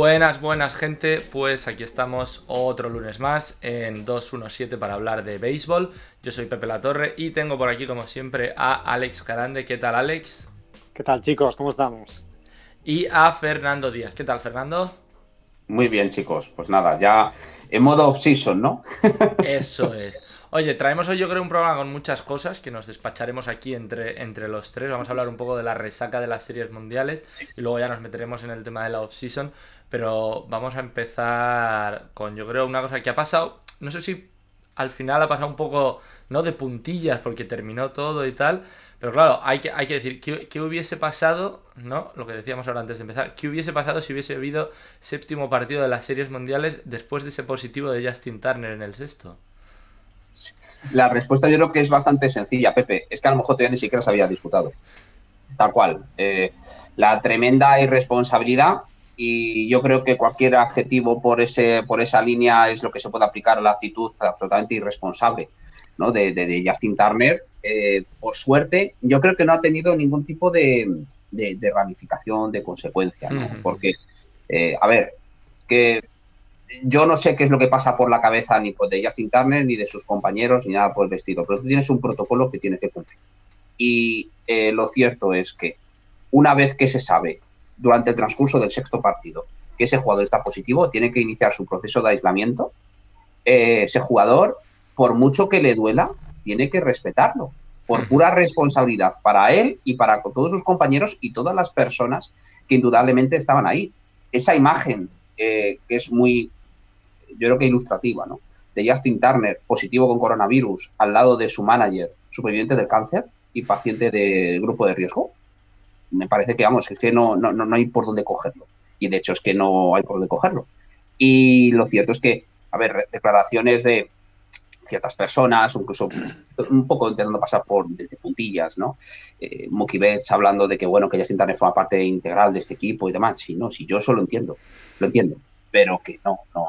Buenas, buenas gente, pues aquí estamos otro lunes más en 217 para hablar de béisbol. Yo soy Pepe La Torre y tengo por aquí como siempre a Alex Carande. ¿Qué tal Alex? ¿Qué tal chicos? ¿Cómo estamos? Y a Fernando Díaz. ¿Qué tal Fernando? Muy bien chicos, pues nada, ya en modo off-season, ¿no? Eso es. Oye, traemos hoy yo creo un programa con muchas cosas que nos despacharemos aquí entre, entre los tres. Vamos a hablar un poco de la resaca de las series mundiales y luego ya nos meteremos en el tema de la off-season. Pero vamos a empezar con yo creo una cosa que ha pasado. No sé si al final ha pasado un poco, no de puntillas porque terminó todo y tal. Pero claro, hay que, hay que decir, ¿qué, hubiese pasado, no? Lo que decíamos ahora antes de empezar, ¿qué hubiese pasado si hubiese habido séptimo partido de las series mundiales después de ese positivo de Justin Turner en el sexto? La respuesta yo creo que es bastante sencilla, Pepe. Es que a lo mejor todavía ni siquiera se había disputado. Tal cual. Eh, la tremenda irresponsabilidad y yo creo que cualquier adjetivo por ese por esa línea es lo que se puede aplicar a la actitud absolutamente irresponsable ¿no? de, Justin Turner. Eh, por suerte, yo creo que no ha tenido ningún tipo de, ramificación, de consecuencia, porque, eh, a ver, que yo no sé qué es lo que pasa por la cabeza ni de Justin Turner, ni de sus compañeros, ni nada por el vestido, pero tú tienes un protocolo que tienes que cumplir. Y eh, lo cierto es que una vez que se sabe durante el transcurso del sexto partido que ese jugador está positivo, tiene que iniciar su proceso de aislamiento. Eh, ese jugador, por mucho que le duela, tiene que respetarlo, por pura responsabilidad para él y para todos sus compañeros y todas las personas que indudablemente estaban ahí. Esa imagen eh, que es muy yo creo que ilustrativa, ¿no? De Justin Turner, positivo con coronavirus, al lado de su manager, superviviente del cáncer y paciente de grupo de riesgo. Me parece que, vamos, es que no, no, no hay por dónde cogerlo. Y de hecho es que no hay por dónde cogerlo. Y lo cierto es que, a ver, declaraciones de ciertas personas, incluso un poco intentando pasar por desde puntillas, ¿no? Eh, Mookie Betts hablando de que, bueno, que Justin Turner forma parte integral de este equipo y demás. Sí, no, sí, yo eso lo entiendo, lo entiendo pero que no, no,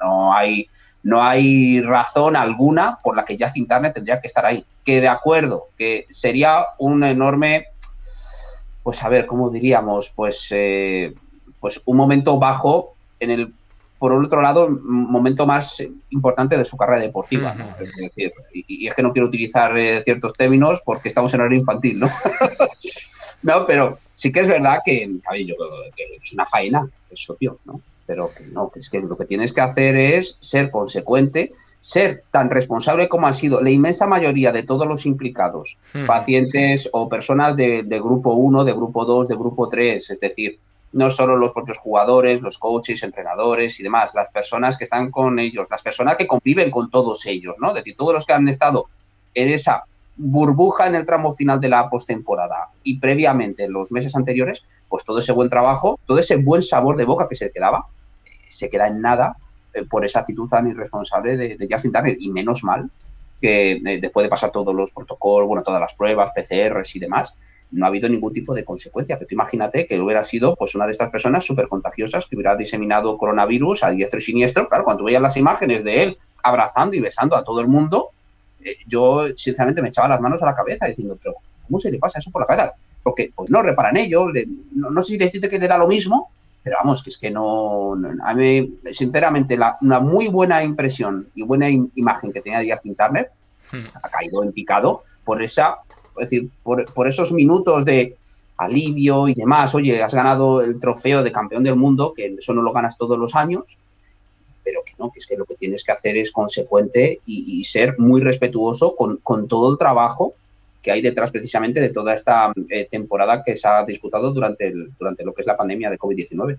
no hay no hay razón alguna por la que Justin Turner tendría que estar ahí. Que de acuerdo, que sería un enorme, pues a ver, ¿cómo diríamos? Pues, eh, pues un momento bajo en el, por otro lado, un momento más importante de su carrera deportiva. Es decir, y, es que no quiero utilizar eh, ciertos términos porque estamos en horario infantil, ¿no? no, pero sí que es verdad que, que es una faena, es obvio, ¿no? pero que no, que es que lo que tienes que hacer es ser consecuente, ser tan responsable como ha sido la inmensa mayoría de todos los implicados, hmm. pacientes o personas de, grupo 1, de grupo 2, de grupo 3, es decir, no solo los propios jugadores, los coaches, entrenadores y demás, las personas que están con ellos, las personas que conviven con todos ellos, ¿no? Es decir, todos los que han estado en esa burbuja en el tramo final de la postemporada y previamente en los meses anteriores, pues todo ese buen trabajo, todo ese buen sabor de boca que se quedaba, se queda en nada eh, por esa actitud tan irresponsable de, Justin Turner. Y menos mal que eh, después de pasar todos los protocolos, bueno, todas las pruebas, PCRs y demás, no ha habido ningún tipo de consecuencia. Pero tú imagínate que hubiera sido pues una de estas personas súper contagiosas que hubiera diseminado coronavirus a diestro y siniestro. Claro, cuando veías las imágenes de él abrazando y besando a todo el mundo, eh, yo sinceramente me echaba las manos a la cabeza diciendo, pero ¿cómo se le pasa eso por la cabeza? Porque pues no reparan ello, no, no, sé si decirte que le da lo mismo, pero vamos, que es que no, a mí, sinceramente, la, una muy buena impresión y buena imagen que tenía de Justin Turner hmm. ha caído en picado por esa, es decir, por, esos minutos de alivio y demás. Oye, has ganado el trofeo de campeón del mundo, que eso no lo ganas todos los años, pero que no, que es que lo que tienes que hacer es consecuente y, ser muy respetuoso con, con todo el trabajo que hay detrás precisamente de toda esta eh, temporada que se ha disputado durante, el, durante lo que es la pandemia de COVID-19.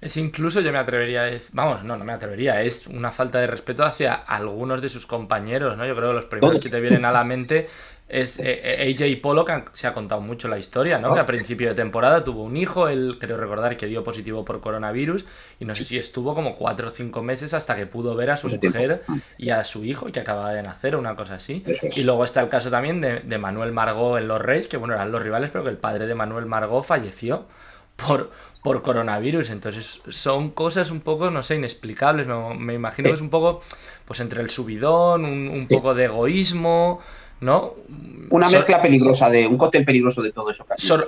Es incluso, yo me atrevería, vamos, no, no me atrevería, es una falta de respeto hacia algunos de sus compañeros, ¿no? Yo creo que los primeros que te vienen a la mente es eh, eh, AJ Polo, que se ha contado mucho la historia, ¿no? Que a principio de temporada tuvo un hijo, él creo recordar que dio positivo por coronavirus y no sé si estuvo como cuatro o cinco meses hasta que pudo ver a su mujer y a su hijo que acababa de nacer, una cosa así. Y luego está el caso también de, de Manuel Margot en los Reyes, que bueno, eran los rivales, pero que el padre de Manuel Margot falleció por, por coronavirus. Entonces son cosas un poco, no sé, inexplicables. Me, imagino que es un poco, pues entre el subidón, un, poco de egoísmo, ¿no? Una mezcla peligrosa de un cóctel peligroso de todo eso.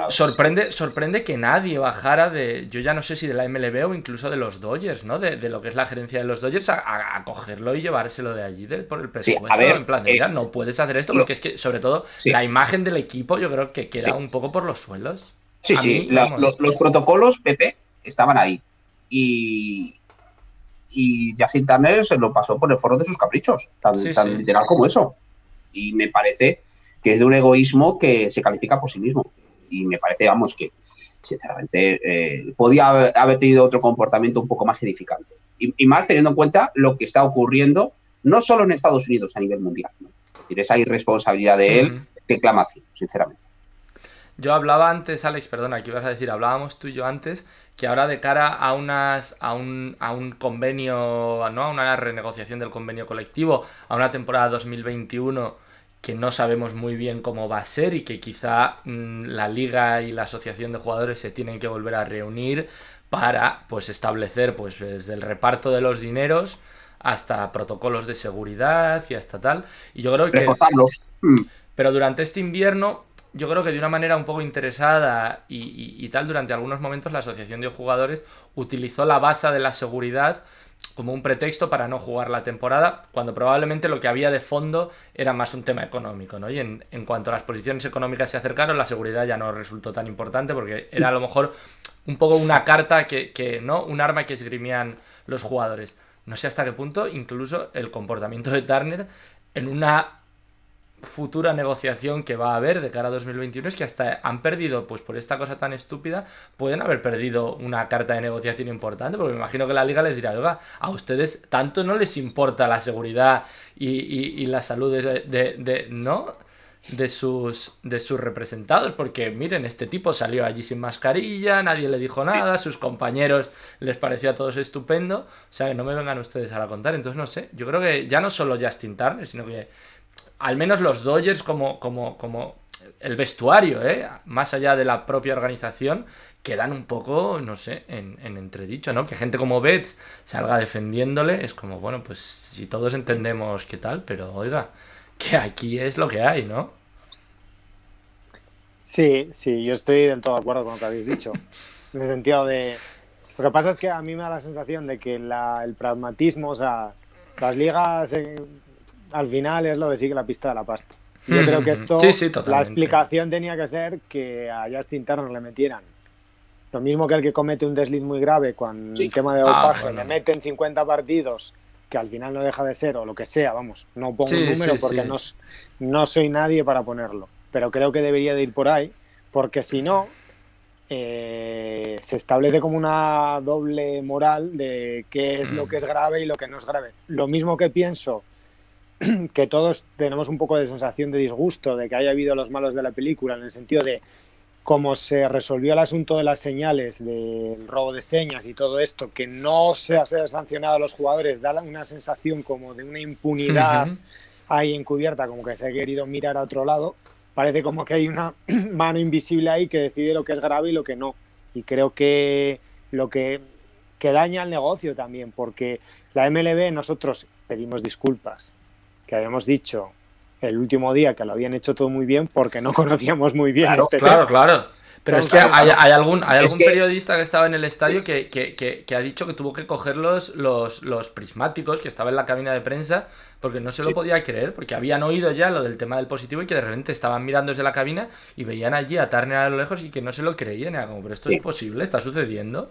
sorprende, sorprende que nadie bajara de, yo ya no sé si de la MLB o incluso de los Dodgers, ¿no? De, lo que es la gerencia de los Dodgers a, cogerlo y llevárselo de allí por el presupuesto. en plan de, mira, eh, no puedes hacer esto porque es que, sobre todo, la imagen del equipo yo creo que queda un poco por los suelos. Sí, sí, los protocolos, Pepe, estaban ahí. Y, y Justin Turner se lo pasó por el foro de sus caprichos, tan, tan literal como eso y me parece que es de un egoísmo que se califica por sí mismo. Y me parece, vamos, que sinceramente eh, podía haber, tenido otro comportamiento un poco más edificante. Y, más teniendo en cuenta lo que está ocurriendo, no solo en Estados Unidos, a nivel mundial. Es decir, esa irresponsabilidad de él que clama sinceramente. Yo hablaba antes, Alex, perdona, ¿qué ibas a decir? Hablábamos tú y yo antes que ahora de cara a unas a un, a un convenio, ¿no? A una renegociación del convenio colectivo, a una temporada 2021 que no sabemos muy bien cómo va a ser y que quizá mm, la liga y la asociación de jugadores se tienen que volver a reunir para pues establecer pues desde el reparto de los dineros hasta protocolos de seguridad y hasta tal. Y yo creo que mm. Pero durante este invierno yo creo que de una manera un poco interesada y, y, tal, durante algunos momentos la Asociación de Jugadores utilizó la baza de la seguridad como un pretexto para no jugar la temporada, cuando probablemente lo que había de fondo era más un tema económico, ¿no? Y en, cuanto a las posiciones económicas se acercaron, la seguridad ya no resultó tan importante porque era a lo mejor un poco una carta que, que ¿no? Un arma que esgrimían los jugadores. No sé hasta qué punto incluso el comportamiento de Turner en una futura negociación que va a haber de cara a 2021 es que hasta han perdido, pues por esta cosa tan estúpida, pueden haber perdido una carta de negociación importante, porque me imagino que la liga les dirá, oiga, a ustedes tanto no les importa la seguridad y, la salud de, ¿no? De sus, de sus representados, porque miren, este tipo salió allí sin mascarilla, nadie le dijo nada, sus compañeros les pareció a todos estupendo, o sea, que no me vengan ustedes a contar, entonces no sé, yo creo que ya no solo Justin Turner, sino que al menos los Dodgers como, como, como el vestuario, ¿eh? más allá de la propia organización, quedan un poco, no sé, en, entredicho, ¿no? Que gente como Betts salga defendiéndole, es como, bueno, pues si todos entendemos qué tal, pero oiga, que aquí es lo que hay, ¿no? Sí, sí, yo estoy del todo de acuerdo con lo que habéis dicho. En el sentido de. Lo que pasa es que a mí me da la sensación de que el pragmatismo, o sea, las ligas al final es lo de sigue la pista de la pasta. Yo creo que esto, la explicación tenía que ser que a Justin Turner le metieran. Lo mismo que el que comete un desliz muy grave con el tema de ah, dopaje, le meten 50 partidos que al final no deja de ser o lo que sea, vamos, no pongo un número porque no, no soy nadie para ponerlo, pero creo que debería de ir por ahí, porque si no, eh, se establece como una doble moral de qué es lo mm. que es grave y lo que no es grave. Lo mismo que pienso que todos tenemos un poco de sensación de disgusto de que haya habido los malos de la película, en el sentido de cómo se resolvió el asunto de las señales, del robo de señas y todo esto, que no se ha sancionado a los jugadores, da una sensación como de una impunidad ahí encubierta, como que se ha querido mirar a otro lado. Parece como que hay una mano invisible ahí que decide lo que es grave y lo que no. Y creo que lo que, que daña el negocio también, porque la MLB nosotros pedimos disculpas, que habíamos dicho el último día que lo habían hecho todo muy bien porque no conocíamos muy bien claro, este claro, Claro, Pero es que hay, algún, hay algún periodista que estaba en el estadio que, que, que, ha dicho que tuvo que coger los, los, prismáticos que estaba en la cabina de prensa porque no se lo podía creer, porque habían oído ya lo del tema del positivo y que de repente estaban mirando desde la cabina y veían allí a Turner a lo lejos y que no se lo creían. Era como, pero esto es posible, está sucediendo.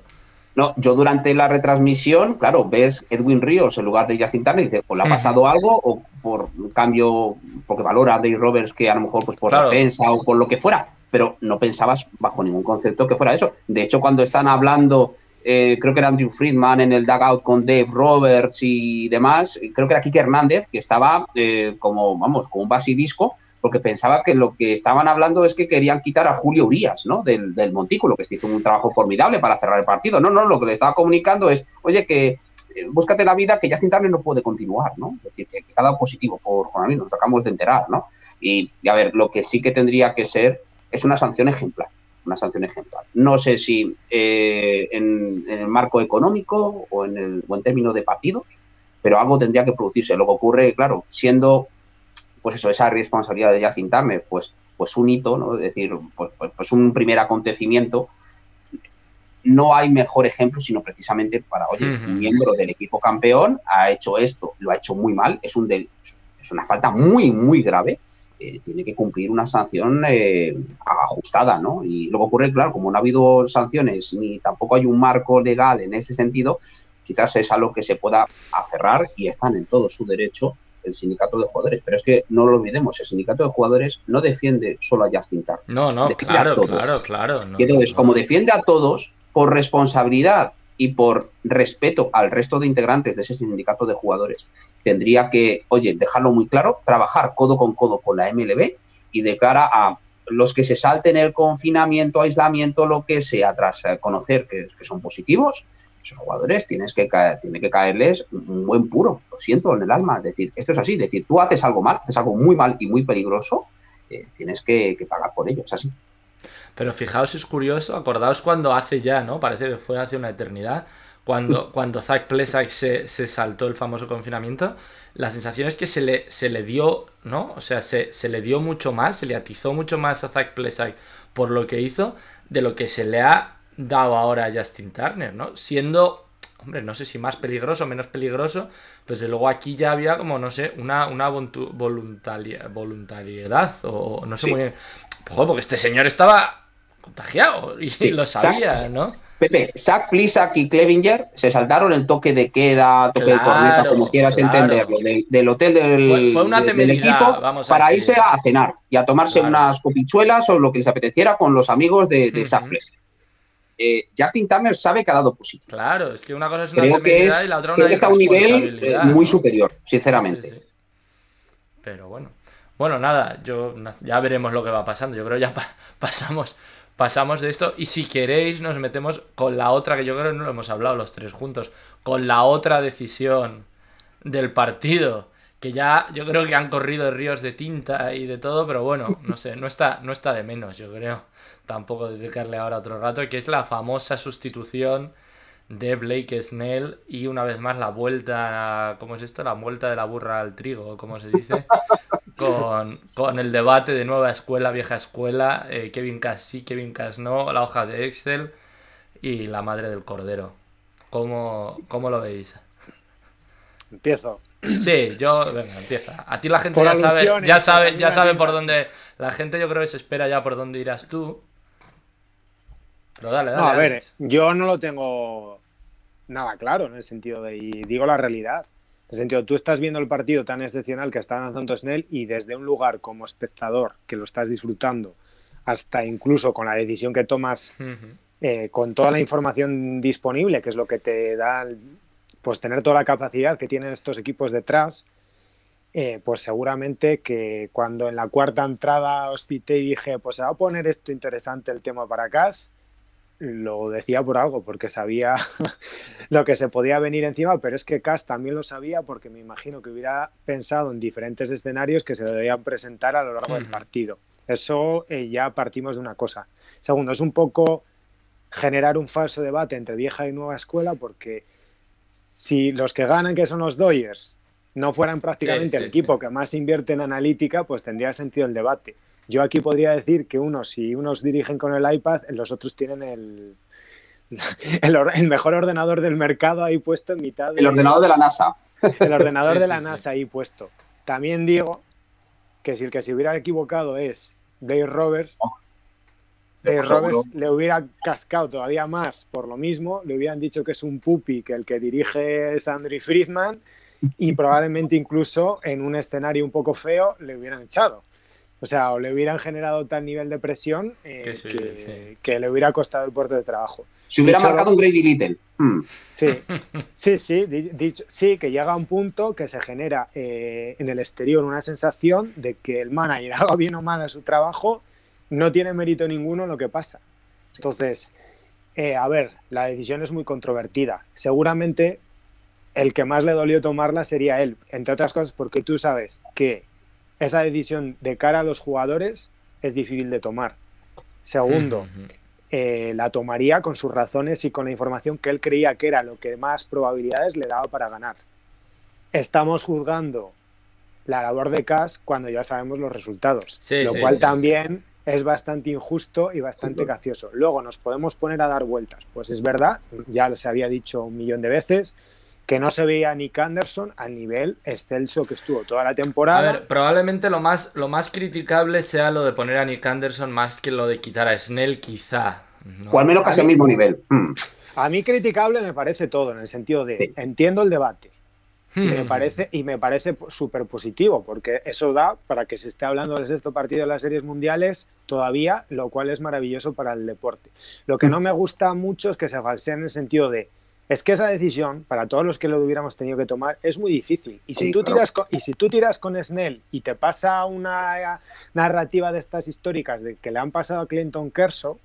No, yo durante la retransmisión, claro, ves Edwin Ríos en lugar de Justin Turner y dices, pues le ha pasado algo o por cambio, porque valora a Dave Roberts que a lo mejor pues por defensa o por lo que fuera, pero no pensabas bajo ningún concepto que fuera eso. De hecho, cuando están hablando, eh, creo que era Andrew Friedman en el dugout con Dave Roberts y demás, creo que era Kike Hernández, que estaba eh, como, vamos, como un basilisco, porque pensaba que lo que estaban hablando es que querían quitar a Julio Urias, ¿no? Del, Montículo, que se hizo un trabajo formidable para cerrar el partido. No, no, lo que le estaba comunicando es, oye, que eh, búscate la vida que Justin Turner no puede continuar, ¿no? Es decir, que, que ha positivo por coronavirus, nos acabamos de enterar, ¿no? Y, a ver, lo que sí que tendría que ser es una sanción ejemplar, una sanción ejemplar. No sé si eh, en, el marco económico o en, el, o en términos de partidos, pero algo tendría que producirse. Lo que ocurre, claro, siendo pues eso, esa responsabilidad de Justin Turner, pues, pues un hito, ¿no? Es decir, pues, pues, pues un primer acontecimiento no hay mejor ejemplo sino precisamente para, oye, un miembro del equipo campeón ha hecho esto, lo ha hecho muy mal, es, un es una falta muy, muy grave, eh, tiene que cumplir una sanción eh, ajustada, ¿no? Y lo que ocurre, claro, como no ha habido sanciones ni tampoco hay un marco legal en ese sentido, quizás es algo que se pueda aferrar y están en todo su derecho el sindicato de jugadores. Pero es que no lo olvidemos, el sindicato de jugadores no defiende solo a Justin. No, no, claro, claro, claro. y entonces, como defiende a todos, por responsabilidad y por respeto al resto de integrantes de ese sindicato de jugadores, tendría que, oye, dejarlo muy claro, trabajar codo con codo con la MLB y de cara a los que se salten el confinamiento, aislamiento, lo que sea, tras conocer que, son positivos, esos jugadores tienes que tiene que caerles un buen puro, lo siento en el alma, es decir, esto es así, es decir, tú haces algo mal, haces algo muy mal y muy peligroso, eh, tienes que, que pagar por ello, es así. Pero fijaos, es curioso, acordaos cuando hace ya, ¿no? Parece que fue hace una eternidad, cuando, cuando Zach Plesak se, se, saltó el famoso confinamiento, la sensación es que se le, se le dio, ¿no? O sea, se, se, le dio mucho más, se le atizó mucho más a Zach Plesak por lo que hizo, de lo que se le ha dado ahora a Justin Turner, ¿no? Siendo, hombre, no sé si más peligroso o menos peligroso, pues de luego aquí ya había como, no sé, una, una voluntariedad, o no sé muy bien. porque este señor estaba contagiado y lo sabía, ¿no? Pepe, Zach Plisak y Clevinger se saltaron el toque de queda, toque de corneta, como quieras entenderlo, del, hotel del, equipo para irse a cenar y a tomarse unas copichuelas o lo que les apeteciera con los amigos de, de Zach eh, Justin Turner sabe que ha dado positivo. Claro, es que una cosa es una temeridad y la otra una está a un nivel eh, muy superior, sinceramente. Pero bueno. Bueno, nada, yo ya veremos lo que va pasando. Yo creo ya pasamos pasamos de esto y si queréis nos metemos con la otra, que yo creo que no lo hemos hablado los tres juntos, con la otra decisión del partido, que ya yo creo que han corrido ríos de tinta y de todo, pero bueno, no sé, no está, no está de menos, yo creo, tampoco dedicarle ahora otro rato, que es la famosa sustitución de Blake Snell y una vez más la vuelta, ¿cómo es esto? La vuelta de la burra al trigo, ¿cómo se dice? Con, el debate de nueva escuela, vieja escuela, eh, Kevin Cass sí, Kevin Cass no, la hoja de Excel y la madre del cordero. ¿Cómo, cómo lo veis? Empiezo. Sí, yo, venga, empieza. A ti la gente ya sabe, ya sabe, ya sabe por dónde. La gente yo creo que se espera ya por dónde irás tú. Pero dale, dale. No, a ver, yo no lo tengo nada claro en el sentido de. Y digo la realidad el sentido, tú estás viendo el partido tan excepcional que está lanzando Snell y desde un lugar como espectador que lo estás disfrutando, hasta incluso con la decisión que tomas, eh, con toda la información disponible, que es lo que te da, pues tener toda la capacidad que tienen estos equipos detrás, eh, pues seguramente que cuando en la cuarta entrada os cité y dije, pues se va a poner esto interesante el tema para acá, lo decía por algo, porque sabía lo que se podía venir encima, pero es que Cass también lo sabía porque me imagino que hubiera pensado en diferentes escenarios que se debían presentar a lo largo del partido. Eso eh, ya partimos de una cosa. Segundo, es un poco generar un falso debate entre vieja y nueva escuela, porque si los que ganan, que son los Doyers, no fueran prácticamente el equipo que más invierte en analítica, pues tendría sentido el debate. Yo aquí podría decir que unos, si unos dirigen con el iPad, los otros tienen el, el, mejor ordenador del mercado ahí puesto en mitad. El ordenador de la NASA. El ordenador de la NASA ahí puesto. También digo que si el que se hubiera equivocado es Dave Roberts, oh, Dave Roberts le hubiera cascado todavía más por lo mismo, le hubieran dicho que es un pupi, que el que dirige es Andrew Friedman y probablemente incluso en un escenario un poco feo le hubieran echado. O sea, o le hubieran generado tal nivel de presión eh, que, le hubiera costado el puerto de trabajo. Si hubiera marcado un Grady Little. Hmm. Sí, sí, sí, dicho, sí, que llega a un punto que se genera eh, en el exterior una sensación de que el manager haga bien o mal a su trabajo, no tiene mérito ninguno en lo que pasa. Entonces, eh, a ver, la decisión es muy controvertida. Seguramente el que más le dolió tomarla sería él, entre otras cosas porque tú sabes que esa decisión de cara a los jugadores es difícil de tomar. Segundo, eh, la tomaría con sus razones y con la información que él creía que era lo que más probabilidades le daba para ganar. Estamos juzgando la labor de Cash cuando ya sabemos los resultados. lo cual también es bastante injusto y bastante gracioso. Luego nos podemos poner a dar vueltas. Pues es verdad, ya se había dicho un millón de veces, que no se veía a Nick Anderson al nivel excelso que estuvo toda la temporada. A ver, probablemente lo más, lo más criticable sea lo de poner a Nick Anderson más que lo de quitar a Snell, quizá. O al menos casi al mismo nivel. Hmm. A mí criticable me parece todo, en el sentido de entiendo el debate. Y me hmm. parece, y me parece súper positivo, porque eso da para que se esté hablando del sexto partido de las series mundiales todavía, lo cual es maravilloso para el deporte. Lo que no me gusta mucho es que se falsea en el sentido de es que esa decisión, para todos los que lo hubiéramos tenido que tomar, es muy difícil. Y si, tú, tiras con, y si tú tiras con Snell y te pasa una narrativa de estas históricas de que le han pasado a Clinton Kershaw,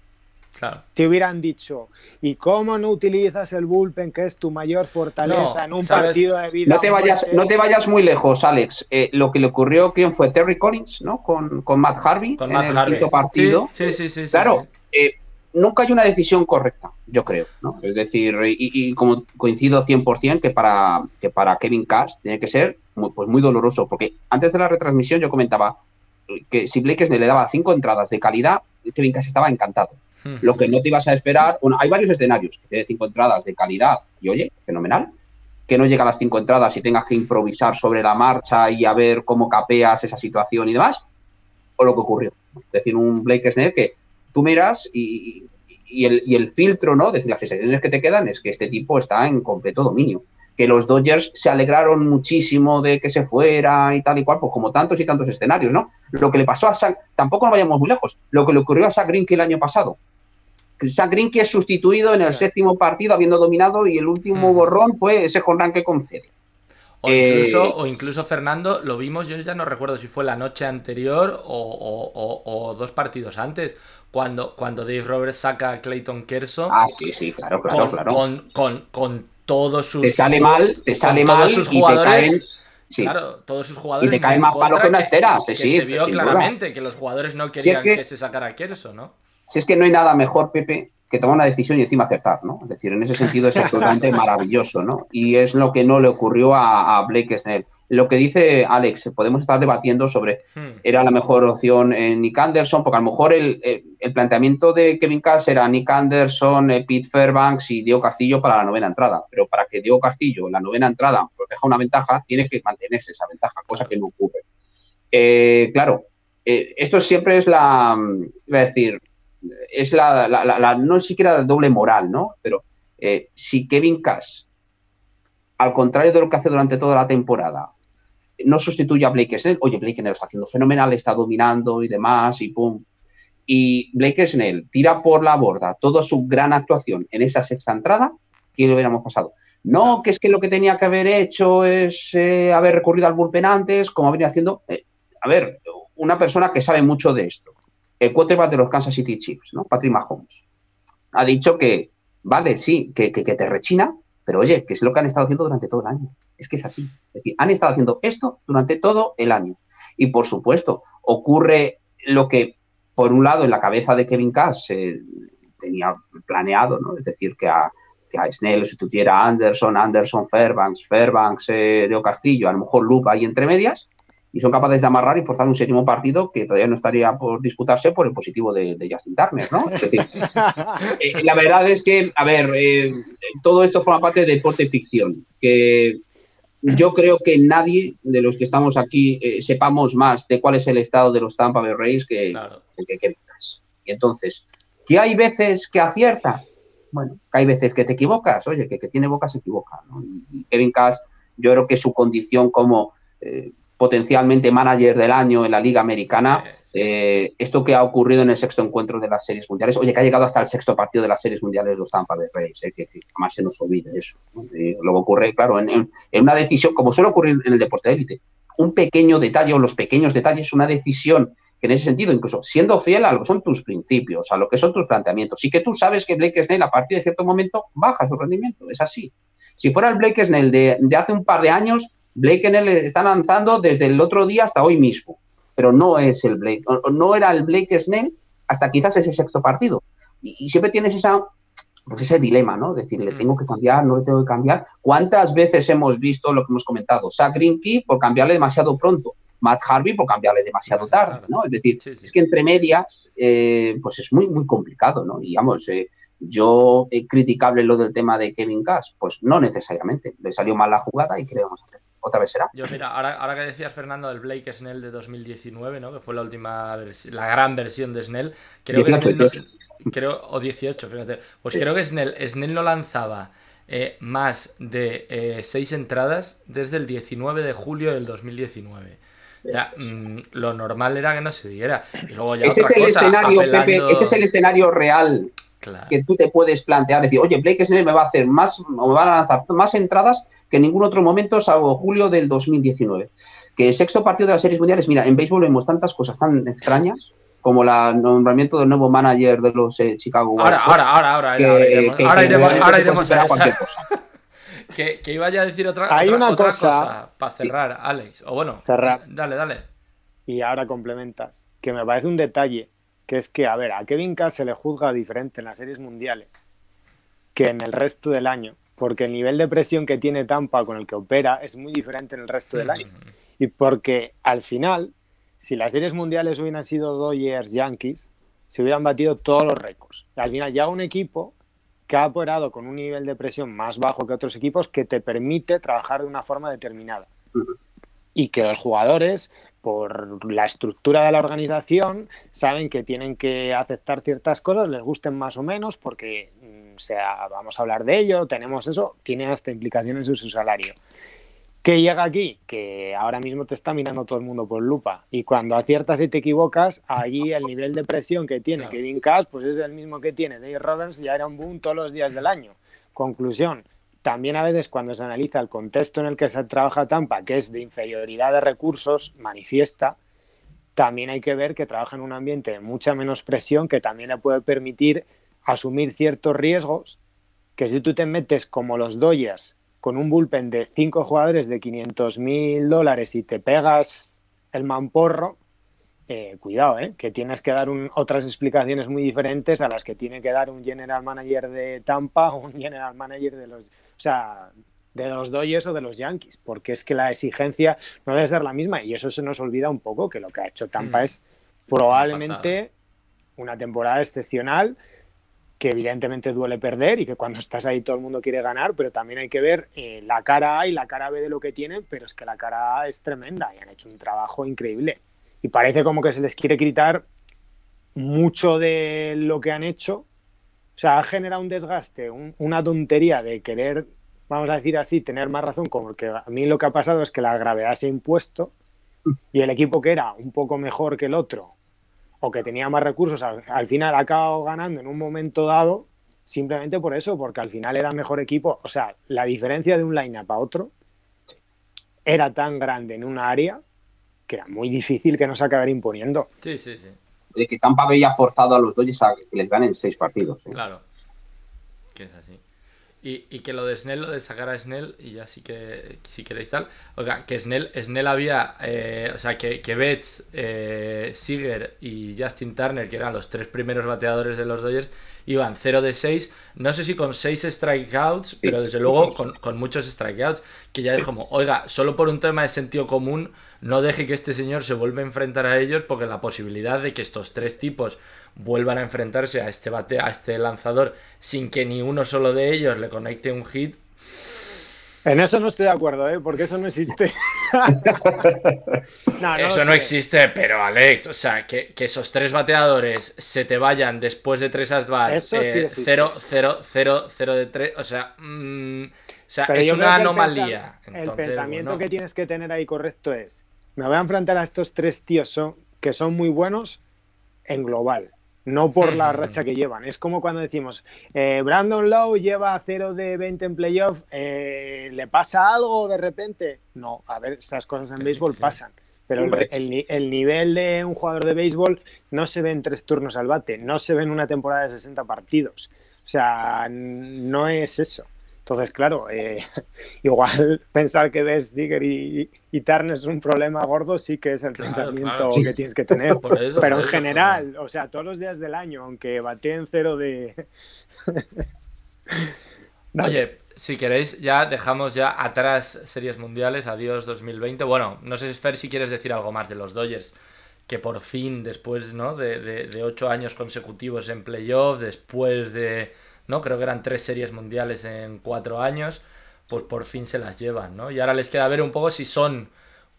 te hubieran dicho, ¿y cómo no utilizas el bullpen, que es tu mayor fortaleza en un partido de vida? No te, vayas, no te vayas muy lejos, Alex. Eh, lo que le ocurrió, ¿quién fue? Terry Collins, ¿no? Con, Matt Harvey en el quinto partido. Sí, sí, sí. claro, eh, nunca hay una decisión correcta, yo creo. ¿no? Es decir, y, como coincido 100% que para, que para Kevin Cash tiene que ser muy, pues muy doloroso, porque antes de la retransmisión yo comentaba que si Blake le daba cinco entradas de calidad, Kevin Cash estaba encantado. Lo que no te ibas a esperar, bueno, hay varios escenarios, que te dé cinco entradas de calidad y oye, fenomenal, que no llega a las cinco entradas y tengas que improvisar sobre la marcha y a ver cómo capeas esa situación y demás, o lo que ocurrió. Es decir, un Blake Snell que tú miras y, el, y el filtro, ¿no? Decir, las sensaciones que te quedan es que este tipo está en completo dominio que los Dodgers se alegraron muchísimo de que se fuera y tal y cual, pues como tantos y tantos escenarios, ¿no? Lo que le pasó a Zach, tampoco nos vayamos muy lejos, lo que le ocurrió a Zach Greinke el año pasado. Zach Greinke es sustituido en el séptimo partido habiendo dominado y el último borrón fue ese home que concede. O incluso, eh, o incluso, Fernando, lo vimos, yo ya no recuerdo si fue la noche anterior o, dos partidos antes, cuando, cuando Dave Roberts saca a Clayton Kershaw. Ah, sí, sí, claro, claro, claro. Con, con, con todos sus. Te sale mal, te sale mal sus jugadores, y te caen. Claro, todos sus jugadores. Y te caen más palo que una estera. Sí, se vio claramente que los jugadores no querían que, se sacara Kerso, ¿no? Si es que no hay nada mejor, Pepe, que tomar una decisión y encima acertar, ¿no? Es decir, en ese sentido es absolutamente maravilloso, ¿no? Y es lo que no le ocurrió a, a Blake Snell lo que dice Alex, podemos estar debatiendo sobre hmm. era la mejor opción en Nick Anderson, porque a lo mejor el, planteamiento de Kevin Cash era Nick Anderson, eh, Pete Fairbanks y Diego Castillo para la novena entrada. Pero para que Diego Castillo, en la novena entrada, proteja una ventaja, tiene que mantenerse esa ventaja, cosa que no ocurre. Eh, claro, eh, esto siempre es la, iba a decir, es la, la, no siquiera doble moral, ¿no? Pero si Kevin Cash, al contrario de lo que hace durante toda la temporada, no sustituye a Blake Snell. Oye, Blake Snell está haciendo fenomenal, está dominando y demás, y pum. Y Blake Snell tira por la borda toda su gran actuación en esa sexta entrada, ¿qué le hubiéramos pasado? No, que es que lo que tenía que haber hecho es eh, haber recurrido al bullpen antes, como ha venido haciendo. Eh, a ver, una persona que sabe mucho de esto, el quarterback de los Kansas City Chiefs, ¿no? Patrick Mahomes, ha dicho que, vale, sí, que, que te rechina, pero oye, que es lo que han estado haciendo durante todo el año. Es que es así. Es decir, han estado haciendo esto durante todo el año. Y por supuesto, ocurre lo que, por un lado, en la cabeza de Kevin Cash se tenía planeado, ¿no? Es decir, que a, que a Snell sustituyera a Anderson, Anderson, Fairbanks, Fairbanks, eh, Deo Castillo, a lo mejor Lupa ahí entre medias, y son capaces de amarrar y forzar un séptimo partido que todavía no estaría por disputarse por el positivo de, Justin Turner, ¿no? Es decir, eh, la verdad es que, a ver, eh, todo esto forma parte de deporte ficción, que yo creo que nadie de los que estamos aquí eh, sepamos más de cuál es el estado de los Tampa Bay Rays que el que Kevin Y entonces, ¿que hay veces que aciertas? Bueno, que hay veces que te equivocas, oye, que, que tiene boca se equivoca, ¿no? Y, Kevin Cash, yo creo que su condición como potencialmente manager del año en la Liga Americana. Eh, esto que ha ocurrido en el sexto encuentro de las series mundiales, oye, que ha llegado hasta el sexto partido de las series mundiales de los Tampa Bay Rays, eh, que, jamás se nos olvide eso. luego ocurre, claro, en, una decisión, como suele ocurrir en el deporte de élite, un pequeño detalle o los pequeños detalles, una decisión que en ese sentido, incluso siendo fiel a lo que son tus principios, a lo que son tus planteamientos, y que tú sabes que Blake Snell a partir de cierto momento baja su rendimiento, es así. Si fuera el Blake Snell de, de hace un par de años, Blake le está lanzando desde el otro día hasta hoy mismo, pero no es el Blake, no era el Blake Snell hasta quizás ese sexto partido. Y, siempre tienes esa pues ese dilema, ¿no? Decir, ¿le tengo que cambiar? ¿No le tengo que cambiar? ¿Cuántas veces hemos visto lo que hemos comentado? Zach Greinke por cambiarle demasiado pronto, Matt Harvey por cambiarle demasiado tarde, ¿no? Es decir, es que entre medias, eh, pues es muy, muy complicado, ¿no? Digamos, eh, yo eh, criticable lo del tema de Kevin Cash, pues no necesariamente. Le salió mal la jugada y creemos otra vez será. Yo, mira, ahora, ahora que decías, Fernando, del Blake Snell de 2019, ¿no? Que fue la última, la gran versión de Snell. Creo que creo, o 18, fíjate. Pues creo que Snell, Snell no lanzaba eh, más de eh, seis entradas desde el 19 de julio del 2019. Ya, mm, lo normal era que no se diera. Y luego ya ese, es el escenario, Pepe, ese es el escenario real que tú te puedes plantear. Decir, oye, Blake Snell me va a hacer más, o me van a lanzar más entradas que en ningún otro momento, salvo julio del 2019. Que sexto partido de las series mundiales, mira, en béisbol vemos tantas cosas tan extrañas como el nombramiento del nuevo manager de los eh, Chicago White Ahora, ahora, ahora, ahora, ahora iremos, ahora iremos a cualquier cosa. que, que, iba ya a decir otra, Hay una cosa, para cerrar, Alex. O bueno, cerrar. dale, dale. Y ahora complementas, que me parece un detalle, que es que, a ver, a Kevin Cass se le juzga diferente en las series mundiales que en el resto del año, porque el nivel de presión que tiene Tampa con el que opera es muy diferente en el resto del año. Y porque al final si las series mundiales hubieran sido Dodgers Yankees, se hubieran batido todos los récords. al final ya un equipo que ha operado con un nivel de presión más bajo que otros equipos que te permite trabajar de una forma determinada. Y que los jugadores, por la estructura de la organización, saben que tienen que aceptar ciertas cosas, les gusten más o menos, porque mm, sea, vamos a hablar de ello, tenemos eso, tiene hasta implicaciones en su salario. ¿Qué llega aquí? Que ahora mismo te está mirando todo el mundo por lupa. Y cuando aciertas y te equivocas, allí el nivel de presión que tiene Kevin Cash, pues es el mismo que tiene Dave Roberts y un Boone todos los días del año. Conclusión, también a veces cuando se analiza el contexto en el que se trabaja Tampa, que es de inferioridad de recursos, manifiesta, también hay que ver que trabaja en un ambiente de mucha menos presión que también le puede permitir asumir ciertos riesgos que si tú te metes como los Dodgers con un bullpen de cinco jugadores de 500 mil dólares y te pegas el mamporro, eh, cuidado, eh, que tienes que dar otras explicaciones muy diferentes a las que tiene que dar un general manager de Tampa o un general manager de los, o sea, de los Dodgers o de los Yankees, porque es que la exigencia no debe ser la misma y eso se nos olvida un poco, que lo que ha hecho Tampa mm. es probablemente una temporada excepcional que evidentemente duele perder y que cuando estás ahí todo el mundo quiere ganar, pero también hay que ver eh, la cara A y la cara B de lo que tienen, pero es que la cara A es tremenda y han hecho un trabajo increíble. Y parece como que se les quiere quitar mucho de lo que han hecho. O sea, ha generado un desgaste, una tontería de querer, vamos a decir así, tener más razón, como que a mí lo que ha pasado es que la gravedad se ha impuesto y el equipo que era un poco mejor que el otro o que tenía más recursos, al, final ha acabado ganando en un momento dado, simplemente por eso, porque al final era mejor equipo. O sea, la diferencia de un line-up a otro era tan grande en una área que era muy difícil que no se acabara imponiendo. Sí, sí, sí. De que Tampa había forzado a los Dodgers a que les ganen seis partidos. ¿eh? Claro. Que es así. Y, que lo de Snell, lo de sacar a Snell, y ya sí que si queréis tal, oiga, que Snell, Snell había, eh, o sea, que, que Betts, eh, Seager y Justin Turner, que eran los tres primeros bateadores de los Dodgers, iban 0 de 6, no sé si con 6 strikeouts, pero desde luego con, muchos strikeouts, que ya es como, oiga, solo por un tema de sentido común, no deje que este señor se vuelva a enfrentar a ellos, porque la posibilidad de que estos tres tipos vuelvan a enfrentarse a este bate, a este lanzador sin que ni uno solo de ellos le conecte un hit. En eso no estoy de acuerdo, ¿eh? porque eso no existe. eso no existe, pero Alex, o sea, que, esos tres bateadores se te vayan después de tres at-bats, 0, 0, 0, 0 de 3, o sea, mm, o sea es una anomalía. El, pensamiento que tienes que tener ahí correcto es, me voy a enfrentar a estos tres tíos que son muy buenos en global no por la racha que llevan. Es como cuando decimos, eh, Brandon Lowe lleva 0 de 20 en playoff, eh, ¿le pasa algo de repente? No, a ver, estas cosas en béisbol pasan. Pero el, el, nivel de un jugador de béisbol no se ve en tres turnos al bate, no se ve en una temporada de 60 partidos. O sea, no es eso. Entonces, claro, eh, igual pensar que ves Digger y, y Turner es un problema gordo sí que es el pensamiento que tienes que tener. Pero en general, o sea, todos los días del año, aunque bateen cero de... Oye, si queréis, ya dejamos ya atrás series mundiales. Adiós 2020. Bueno, no sé, Fer, si quieres decir algo más de los Dodgers. Que por fin, después ¿no? de, de, ocho años consecutivos en playoff, después de, ¿no? Creo que eran tres series mundiales en cuatro años, pues por fin se las llevan, ¿no? Y ahora les queda ver un poco si son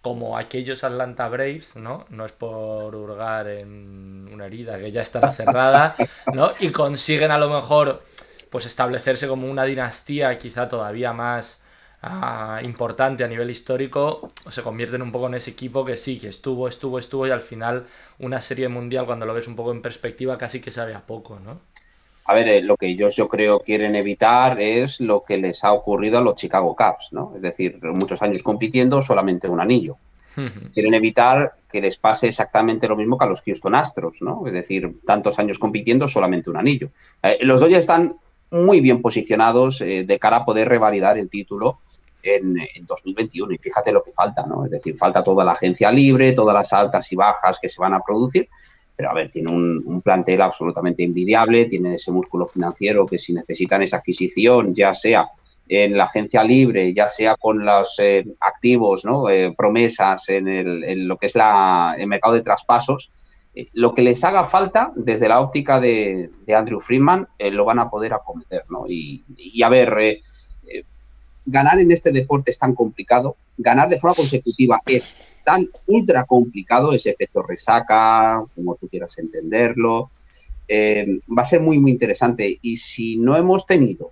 como aquellos Atlanta Braves, ¿no? No es por hurgar en una herida que ya estará cerrada, ¿no? Y consiguen a lo mejor pues establecerse como una dinastía quizá todavía más ah, importante a nivel histórico, se convierten un poco en ese equipo que sí, que estuvo, estuvo, estuvo y al final una serie mundial cuando lo ves un poco en perspectiva casi que sabe a poco, ¿no? A ver, eh, lo que ellos yo creo quieren evitar es lo que les ha ocurrido a los Chicago Cubs, ¿no? Es decir, muchos años compitiendo, solamente un anillo. Quieren evitar que les pase exactamente lo mismo que a los Houston Astros, ¿no? Es decir, tantos años compitiendo, solamente un anillo. Eh, los dos ya están muy bien posicionados eh, de cara a poder revalidar el título en, 2021. Y fíjate lo que falta, ¿no? Es decir, falta toda la agencia libre, todas las altas y bajas que se van a producir. Pero a ver, tiene un, plantel absolutamente envidiable, tiene ese músculo financiero que si necesitan esa adquisición, ya sea en la agencia libre, ya sea con los eh, activos, ¿no? Eh, promesas en, el, lo que es el mercado de traspasos, eh, lo que les haga falta desde la óptica de, Andrew Freeman eh, lo van a poder acometer, ¿no? Y, a ver, ganar en este deporte es tan complicado, ganar de forma consecutiva es tan ultra complicado, ese efecto resaca, como tú quieras entenderlo, va a ser muy, muy interesante. Y si no hemos tenido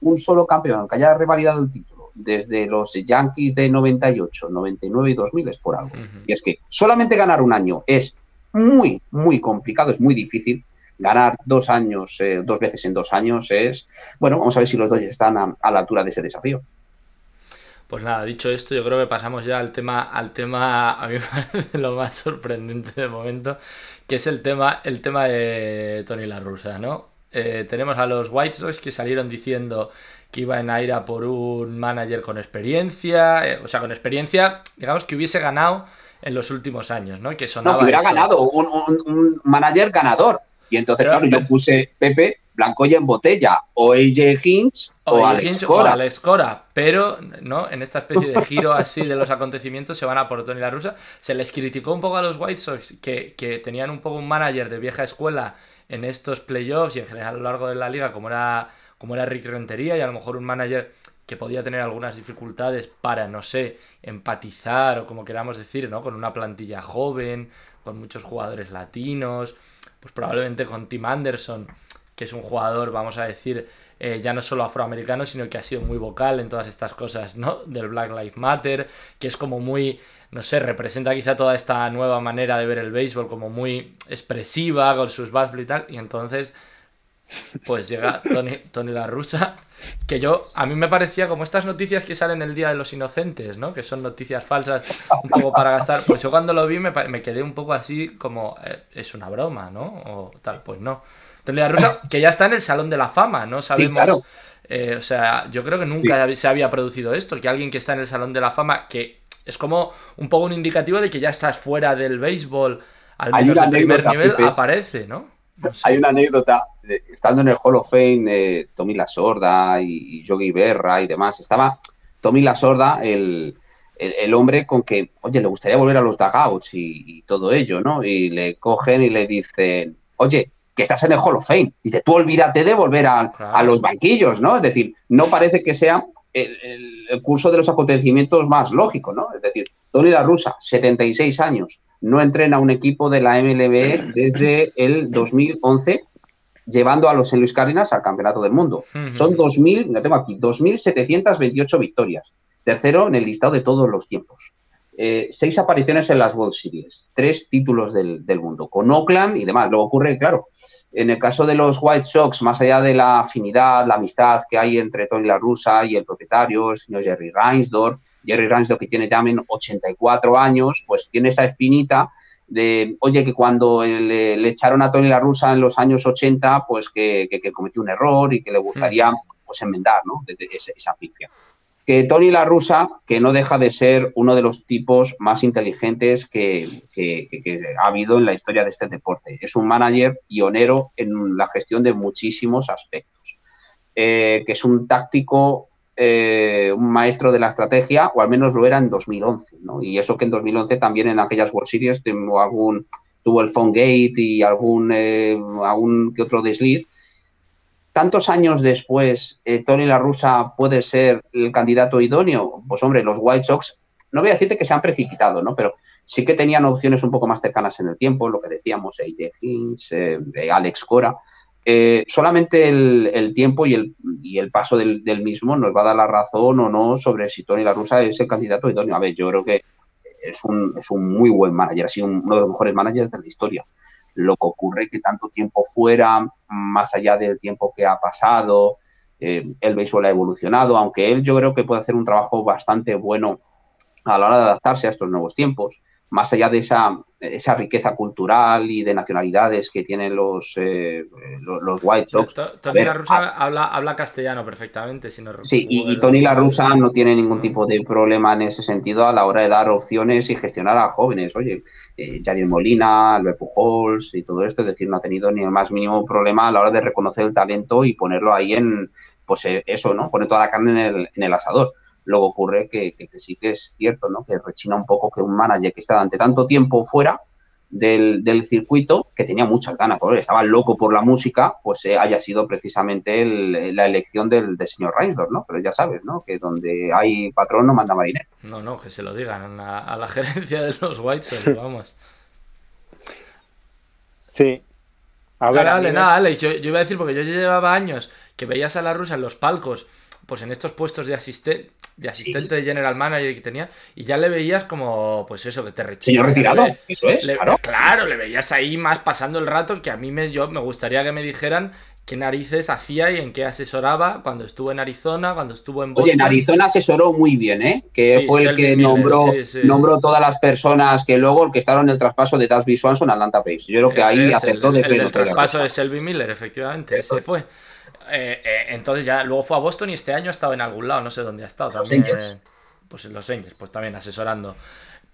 un solo campeón que haya revalidado el título desde los Yankees de 98, 99 y 2000 es por algo. Y es que solamente ganar un año es muy, muy complicado, es muy difícil. Ganar dos años, eh, dos veces en dos años es, bueno, vamos a ver si los dos están a, la altura de ese desafío. Pues nada, dicho esto, yo creo que pasamos ya al tema, al tema, a mí me parece lo más sorprendente de momento, que es el tema, el tema de Tony La Russa, ¿no? Eh, tenemos a los White Sox que salieron diciendo que iba en aire por un manager con experiencia, eh, o sea, con experiencia, digamos que hubiese ganado en los últimos años, ¿no? Que sonaba. No, que hubiera ganado un, manager ganador. Y entonces, claro, yo puse Pepe, Blanco y en botella, o AJ Hinch o, Alex Cora. Alex Cora. Pero, ¿no? En esta especie de giro así de los acontecimientos se van a por Tony La Russa. Se les criticó un poco a los White Sox que, que tenían un poco un manager de vieja escuela en estos playoffs y en general a lo largo de la liga, como era, como era Rick Rentería, y a lo mejor un manager que podía tener algunas dificultades para, no sé, empatizar o como queramos decir, ¿no? Con una plantilla joven, con muchos jugadores latinos, pues probablemente con Tim Anderson, que es un jugador, vamos a decir, eh, ya no solo afroamericano, sino que ha sido muy vocal en todas estas cosas, ¿no? Del Black Lives Matter, que es como muy, no sé, representa quizá toda esta nueva manera de ver el béisbol, como muy expresiva, con sus baffles y tal, y entonces, pues llega Tony, Tony La Russa que yo, a mí me parecía como estas noticias que salen el Día de los Inocentes, ¿no? Que son noticias falsas un poco para gastar. Pues yo cuando lo vi me, me quedé un poco así como, eh, es una broma, ¿no? O tal, pues no. Rusa, que ya está en el Salón de la Fama, ¿no? Sabemos... Eh, o sea, yo creo que nunca se había producido esto, que alguien que está en el Salón de la Fama, que es como un poco un indicativo de que ya estás fuera del béisbol, al menos en primer nivel, aparece, ¿no? Hay una anécdota, estando en el Hall of Fame, eh, Tommy La Sorda y, Yogi Berra y demás, estaba Tommy La Sorda, el, hombre con que, oye, le gustaría volver a los dugouts y, todo ello, ¿no? Y le cogen y le dicen, oye, que estás en el Hall of Fame. Dice, tú olvídate de volver a, los banquillos, ¿no? Es decir, no parece que sea el, el, curso de los acontecimientos más lógico, ¿no? Es decir, Tony La Rusa, 76 años, no entrena un equipo de la MLB desde el 2011, llevando a los St. Louis Cardinals al Campeonato del Mundo. Son 2.000, lo tengo aquí, 2.728 victorias. Tercero en el listado de todos los tiempos. Eh, seis apariciones en las World Series, tres títulos del, del, mundo, con Oakland y demás. Luego ocurre, claro, en el caso de los White Sox, más allá de la afinidad, la amistad que hay entre Tony La Russa y el propietario, el señor Jerry Reinsdorf, Jerry Reinsdorf que tiene también 84 años, pues tiene esa espinita de, oye, que cuando le, echaron a Tony La Russa en los años 80, pues que, cometió un error y que le gustaría pues enmendar, ¿no? esa, esa pifia que Tony La Russa, que no deja de ser uno de los tipos más inteligentes que, ha habido en la historia de este deporte. Es un manager pionero en la gestión de muchísimos aspectos. que es un táctico, un maestro de la estrategia, o al menos lo era en 2011, ¿no? Y eso que en 2011 también en aquellas World Series tuvo, algún, tuvo el Phone Gate y algún, algún que otro desliz, tantos años después, Tony La Russa puede ser el candidato idóneo. Pues hombre, los White Sox, no voy a decirte que se han precipitado, ¿no? Pero sí que tenían opciones un poco más cercanas en el tiempo, lo que decíamos, AJ Hinch, eh, Alex Cora. Eh, solamente el, tiempo y el, y el paso del, mismo nos va a dar la razón o no sobre si Tony La Russa es el candidato idóneo. A ver, yo creo que es un, es un muy buen manager, ha uno de los mejores managers de la historia. Lo que ocurre que tanto tiempo fuera, más allá del tiempo que ha pasado, eh, el béisbol ha evolucionado, aunque él yo creo que puede hacer un trabajo bastante bueno a la hora de adaptarse a estos nuevos tiempos más allá de esa, esa riqueza cultural y de nacionalidades que tienen los, eh, los, White Sox. Tony La Russa habla, habla, castellano perfectamente, si no Sí, y, Tony La Russa no tiene ningún tipo de problema en ese sentido a la hora de dar opciones y gestionar a jóvenes. Oye, eh, Molina, Albert Pujols y todo esto, es decir, no ha tenido ni el más mínimo problema a la hora de reconocer el talento y ponerlo ahí en, pues eh, eso, ¿no? Poner toda la carne en el, en el asador. Luego ocurre que, sí que es cierto, ¿no? Que rechina un poco que un manager que está durante tanto tiempo fuera del, circuito, que tenía muchas ganas, porque estaba loco por la música, pues eh, haya sido precisamente la elección del, señor Reinsdorf, ¿no? Pero ya sabes, ¿no? Que donde hay patrón no manda marinero. No, no, que se lo digan a, la gerencia de los White Sox, vamos. Sí. A ver, dale, nada, Alex, yo, yo, iba a decir, porque yo llevaba años que veías a la rusa en los palcos pues en estos puestos de asistente de asistente de general manager que tenía y ya le veías como pues eso que te rechina. retirado, eso es, claro. le veías ahí más pasando el rato que a mí me yo me gustaría que me dijeran qué narices hacía y en qué asesoraba cuando estuvo en Arizona, cuando estuvo en Boston. Oye, en Arizona asesoró muy bien, ¿eh? Que fue el que nombró, nombró todas las personas que luego que estaron en el traspaso de Dasby Swanson a Atlanta Braves. Yo creo que ahí acertó de El, el traspaso de Selby Miller, efectivamente, ese fue. Eh, eh, entonces ya luego fue a Boston y este año ha estado en algún lado, no sé dónde ha estado. También, los pues en los Angels, pues también asesorando.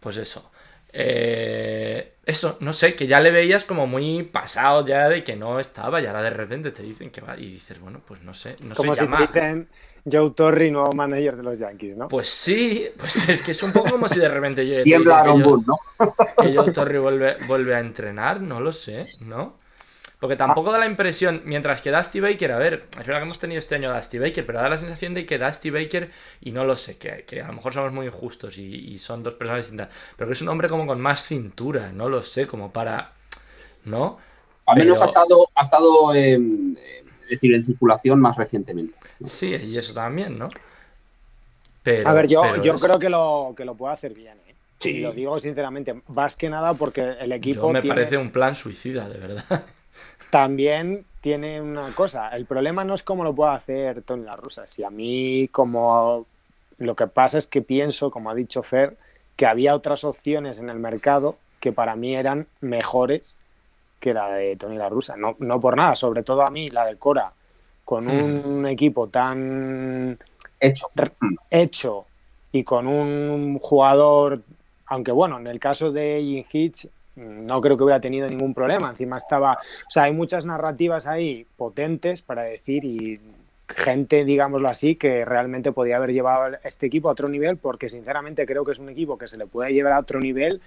Pues eso. Eh, eso, no sé, que ya le veías como muy pasado ya de que no estaba y ahora de repente te dicen que va y dices, bueno, pues no sé. No como si te dicen Joe Torre, nuevo manager de los Yankees, ¿no? Pues sí, pues es que es un poco como si de repente yo... Tiembla ¿no? Que Joe Torre vuelve, vuelve a entrenar, no lo sé, ¿no? Porque tampoco da la impresión, mientras que Dusty Baker, a ver, es verdad que hemos tenido este año a Dusty Baker, pero da la sensación de que Dusty Baker, y no lo sé, que, a lo mejor somos muy injustos y, son dos personas distintas, pero que es un hombre como con más cintura, no lo sé, como para. ¿No? Al menos ha estado, ha estado en, decir, en circulación más recientemente. Sí, y eso también, ¿no? Pero, a ver, yo, yo creo que lo, que lo puede hacer bien. ¿eh? Sí. Y lo digo sinceramente, más que nada porque el equipo. me parece un plan suicida, de verdad. También tiene una cosa, el problema no es cómo lo puede hacer Tony La Russa, si a mí como lo que pasa es que pienso, como ha dicho Fer, que había otras opciones en el mercado que para mí eran mejores que la de Tony La Russa, no, no por nada, sobre todo a mí la de Cora, con hmm. un equipo tan hecho. hecho y con un jugador, aunque bueno, en el caso de Jim Hitch no creo que hubiera tenido ningún problema. Encima estaba, o sea, hay muchas narrativas ahí potentes para decir y gente, digámoslo así, que realmente podía haber llevado este equipo a otro nivel, porque sinceramente creo que es un equipo que se le puede llevar a otro nivel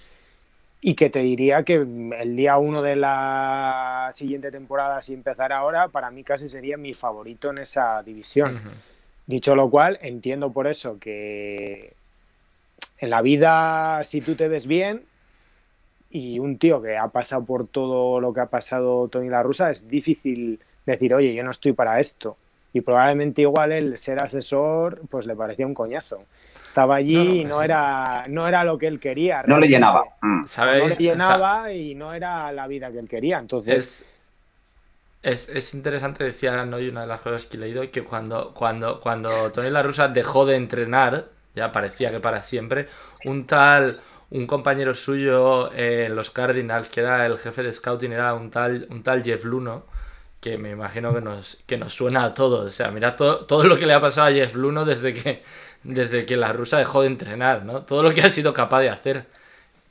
y que te diría que el día uno de la siguiente temporada, si empezara ahora, para mí casi sería mi favorito en esa división. Dicho lo cual, entiendo por eso que en la vida, si tú te ves bien, y un tío que ha pasado por todo lo que ha pasado Tony La Russa, es difícil decir, oye, yo no estoy para esto. Y probablemente igual el ser asesor, pues le parecía un coñazo. Estaba allí y no era, no era lo que él quería. No le llenaba. Mm. No le llenaba y no era la vida que él quería. Entonces... Es, es, interesante, decía ¿no? y una de las cosas que he leído, que cuando, cuando, cuando Tony La Russa dejó de entrenar, ya parecía que para siempre, un tal un compañero suyo en los Cardinals, que era el jefe de scouting, era un tal, un tal Jeff Luno, que me imagino que nos, que nos suena a todos. O sea, mira todo, todo lo que le ha pasado a Jeff Luno desde que, desde que la rusa dejó de entrenar, ¿no? Todo lo que ha sido capaz de hacer,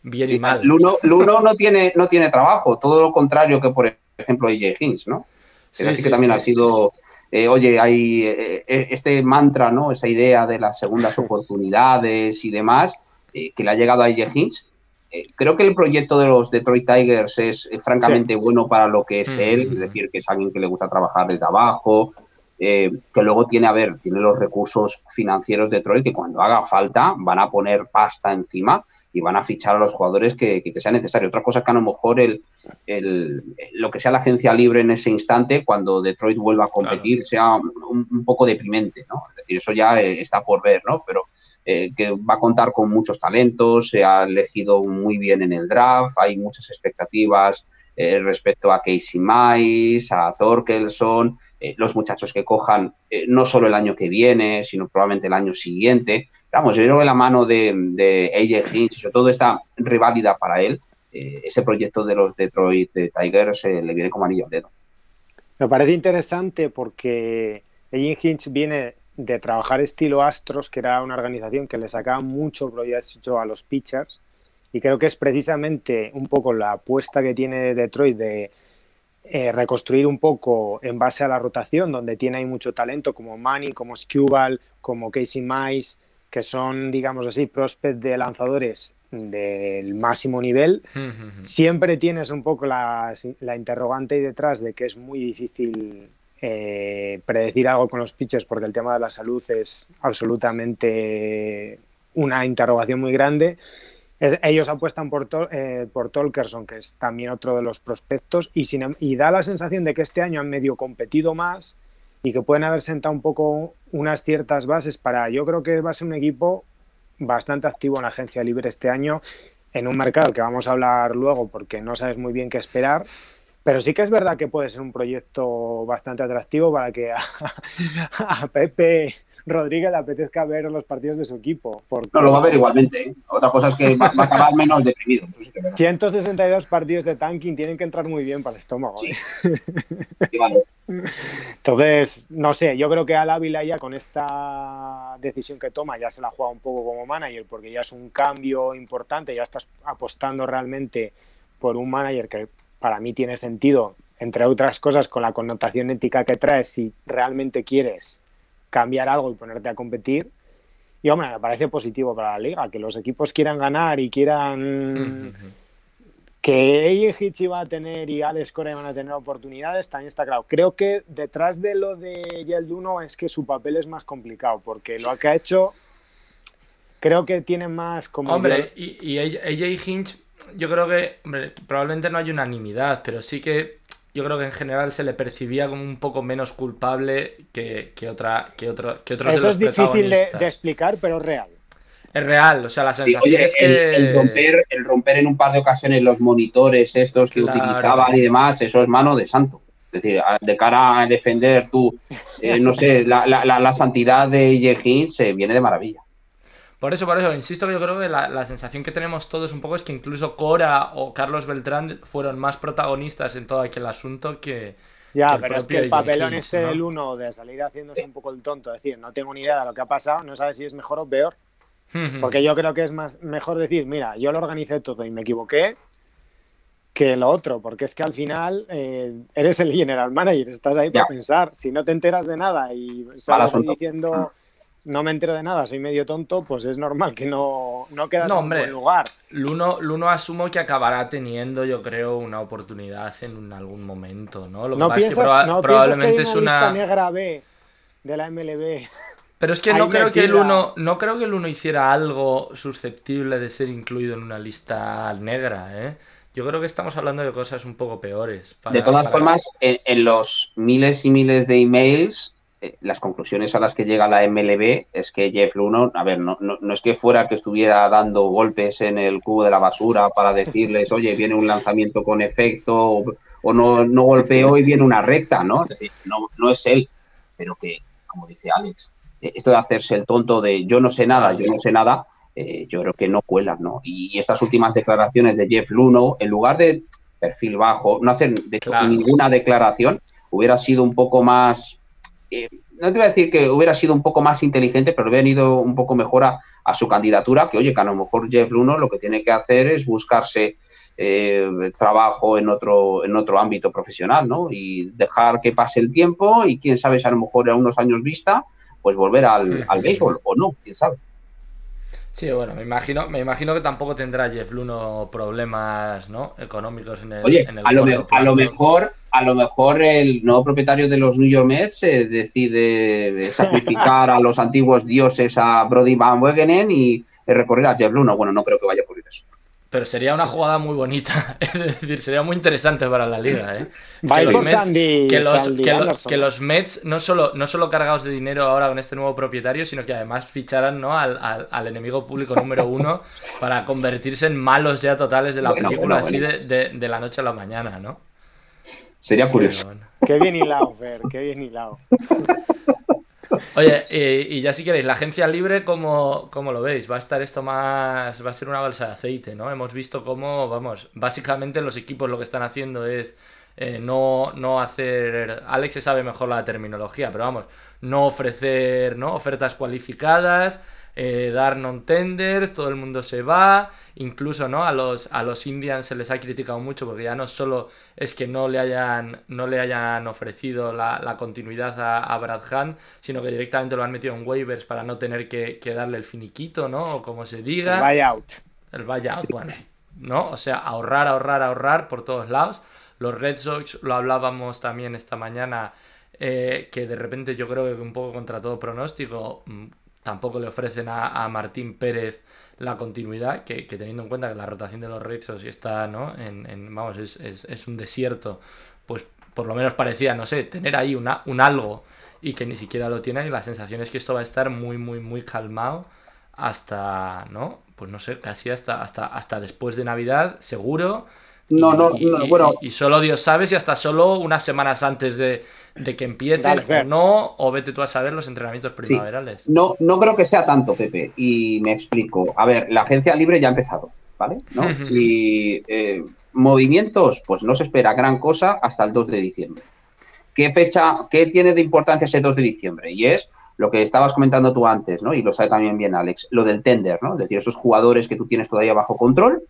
bien y mal. Luno, Luno no, tiene, no tiene trabajo, todo lo contrario que, por ejemplo, AJ Hinch, ¿no? Sí, sí, que también ha sido eh, oye, hay eh, eh, este mantra, ¿no? Esa idea de las segundas oportunidades y demás, que le ha llegado a AJ Hinch. creo que el proyecto de los Detroit Tigers es francamente bueno para lo que es él, es decir, que es alguien que le gusta trabajar desde abajo, que luego tiene, a ver, tiene los recursos financieros de Detroit que cuando haga falta van a poner pasta encima y van a fichar a los jugadores que, sea necesario. Otra cosa que a lo mejor el, lo que sea la agencia libre en ese instante, cuando Detroit vuelva a competir, sea un, poco deprimente, ¿no? Es decir, eso ya eh, está por ver, ¿no? Pero eh, que va a contar con muchos talentos, se ha elegido muy bien en el draft, hay muchas expectativas eh, respecto a Casey Mice, a Torkelson, los muchachos que cojan no solo el año que viene, sino probablemente el año siguiente. Vamos, yo creo que la mano de, AJ Hinch, sobre todo esta rivalidad para él, eh, ese proyecto de los Detroit Tigers eh, le viene como anillo al dedo. Me parece interesante porque AJ Hinch viene de trabajar estilo Astros, que era una organización que le sacaba mucho proyecto a los pitchers, y creo que es precisamente un poco la apuesta que tiene Detroit de eh, reconstruir un poco en base a la rotación, donde tiene ahí mucho talento, como Manny, como Skubal, como Casey Mice, que son, digamos así, prospects de lanzadores del máximo nivel. Siempre tienes un poco la, interrogante ahí detrás de que es muy difícil eh, predecir algo con los pitchers porque el tema de la salud es absolutamente una interrogación muy grande. ellos apuestan por, eh, por Tolkerson, que es también otro de los prospectos, y, sin, em, y da la sensación de que este año han medio competido más y que pueden haber sentado un poco unas ciertas bases para, yo creo que va a ser un equipo bastante activo en la agencia libre este año, en un mercado que vamos a hablar luego porque no sabes muy bien qué esperar, pero sí que es verdad que puede ser un proyecto bastante atractivo para que a Pepe Rodríguez le apetezca ver los partidos de su equipo. No, lo va a ver igualmente. ¿eh? Otra cosa es que va, a acabar menos deprimido. 162 partidos de tanking tienen que entrar muy bien para el estómago. ¿eh? Entonces, no sé, yo creo que Al Ávila ya con esta decisión que toma ya se la juega un poco como manager porque ya es un cambio importante, ya estás apostando realmente por un manager que para mí tiene sentido, entre otras cosas, con la connotación ética que trae, si realmente quieres cambiar algo y ponerte a competir. Y hombre, me parece positivo para la liga, que los equipos quieran ganar y quieran que ella Hitchi va a tener y Alex Cora van a tener oportunidades, también está claro. Creo que detrás de lo de Yelduno es que su papel es más complicado, porque lo que ha hecho creo que tiene más como... Hombre, y, y AJ Hinch, yo creo que, hombre, probablemente no hay unanimidad, pero sí que yo creo que en general se le percibía como un poco menos culpable que, otra, que, otro, que otros Eso es difícil de, explicar, pero es real. Es real, o sea, la sensación es que. El, romper, el romper en un par de ocasiones los monitores estos que utilizaban y demás, eso es mano de santo. Es decir, de cara a defender tú, eh, no sé, la, la, la, santidad de Yehin se viene de maravilla. Por eso, por eso, insisto que yo creo que la, sensación que tenemos todos un poco es que incluso Cora o Carlos Beltrán fueron más protagonistas en todo aquel asunto que. Ya, pero es que el papelón este del uno de salir haciéndose un poco el tonto, decir, no tengo ni idea de lo que ha pasado, no sabes si es mejor o peor. Porque yo creo que es más mejor decir, mira, yo lo organicé todo y me equivoqué, que lo otro, porque es que al final eh, eres el general manager, estás ahí para pensar. Si no te enteras de nada y sales diciendo no me entero de nada, soy medio tonto, pues es normal que no, no quedas en buen lugar. Luno, Luno asumo que acabará teniendo, yo creo, una oportunidad en algún momento, ¿no? Lo que no piensas, no probablemente es una negra B de la MLB. Pero es que no creo que el uno, no creo que el uno hiciera algo susceptible de ser incluido en una lista negra, ¿eh? Yo creo que estamos hablando de cosas un poco peores. de todas formas, en, los miles y miles de emails eh, las conclusiones a las que llega la MLB es que Jeff Luno, a ver, no, no, es que fuera que estuviera dando golpes en el cubo de la basura para decirles, oye, viene un lanzamiento con efecto, o, no, no golpeó y viene una recta, ¿no? Es decir, no, no es él, pero que, como dice Alex, eh, esto de hacerse el tonto de yo no sé nada, yo no sé nada, eh, yo creo que no cuela, ¿no? Y, estas últimas declaraciones de Jeff Luno, en lugar de perfil bajo, no hacer de hecho ninguna declaración, hubiera sido un poco más eh, no te voy a decir que hubiera sido un poco más inteligente, pero hubiera ido un poco mejor a, su candidatura, que oye, que a lo mejor Jeff Bruno lo que tiene que hacer es buscarse eh, trabajo en otro, en otro ámbito profesional, ¿no? Y dejar que pase el tiempo y quién sabe si a lo mejor a unos años vista, pues volver al, al béisbol o no, quién sabe. Sí, bueno, me imagino, me imagino que tampoco tendrá Jeff Luno problemas ¿no? económicos en el, Oye, en a, lo a lo mejor, a lo mejor el nuevo propietario de los New York Mets eh, decide sacrificar a los antiguos dioses a Brody Van Wegenen y recorrer a Jeff Luno. Bueno, no creo que vaya. Pero sería una jugada muy bonita, es decir, sería muy interesante para la liga. ¿eh? Que, los Mets, que, los, que, los, Mets, no solo, no solo cargados de dinero ahora con este nuevo propietario, sino que además ficharan ¿no? al, al, enemigo público número uno para convertirse en malos ya totales de la película, así de, de, la noche a la mañana, ¿no? Sería curioso. Qué bien hilado, Fer, qué bien hilado. Oye, y, ya si queréis, la agencia libre, ¿cómo, ¿cómo, lo veis? Va a estar esto más. Va a ser una balsa de aceite, ¿no? Hemos visto cómo, vamos, básicamente los equipos lo que están haciendo es eh, no, no hacer. Alex se sabe mejor la terminología, pero vamos, no ofrecer ¿no? ofertas cualificadas, eh, dar non-tenders, todo el mundo se va, incluso ¿no? a, los, a los Indians se les ha criticado mucho porque ya no solo es que no le hayan, no le hayan ofrecido la, continuidad a, Brad Hunt, sino que directamente lo han metido en waivers para no tener que, darle el finiquito, ¿no? O como se diga. El buyout. El buyout, bueno. ¿No? O sea, ahorrar, ahorrar, ahorrar por todos lados. Los Red Sox, lo hablábamos también esta mañana, eh, que de repente yo creo que un poco contra todo pronóstico, mm, tampoco le ofrecen a, Martín Pérez la continuidad, que, teniendo en cuenta que la rotación de los Red Sox está, ¿no? En, vamos, es, un desierto, pues por lo menos parecía, no sé, tener ahí una, un algo y que ni siquiera lo tiene y la sensación es que esto va a estar muy, muy, muy calmado hasta, ¿no? Pues no sé, casi hasta, hasta, hasta después de Navidad, seguro. No, no, bueno. Y, solo Dios sabe si hasta solo unas semanas antes de, que empiece o no, o vete tú a saber los entrenamientos primaverales. No, no creo que sea tanto, Pepe, y me explico. A ver, la agencia libre ya ha empezado, ¿vale? y eh, movimientos, pues no se espera gran cosa hasta el 2 de diciembre. ¿Qué fecha, qué tiene de importancia ese 2 de diciembre? Y es lo que estabas comentando tú antes, ¿no? Y lo sabe también bien Alex, lo del tender, ¿no? Es decir, esos jugadores que tú tienes todavía bajo control,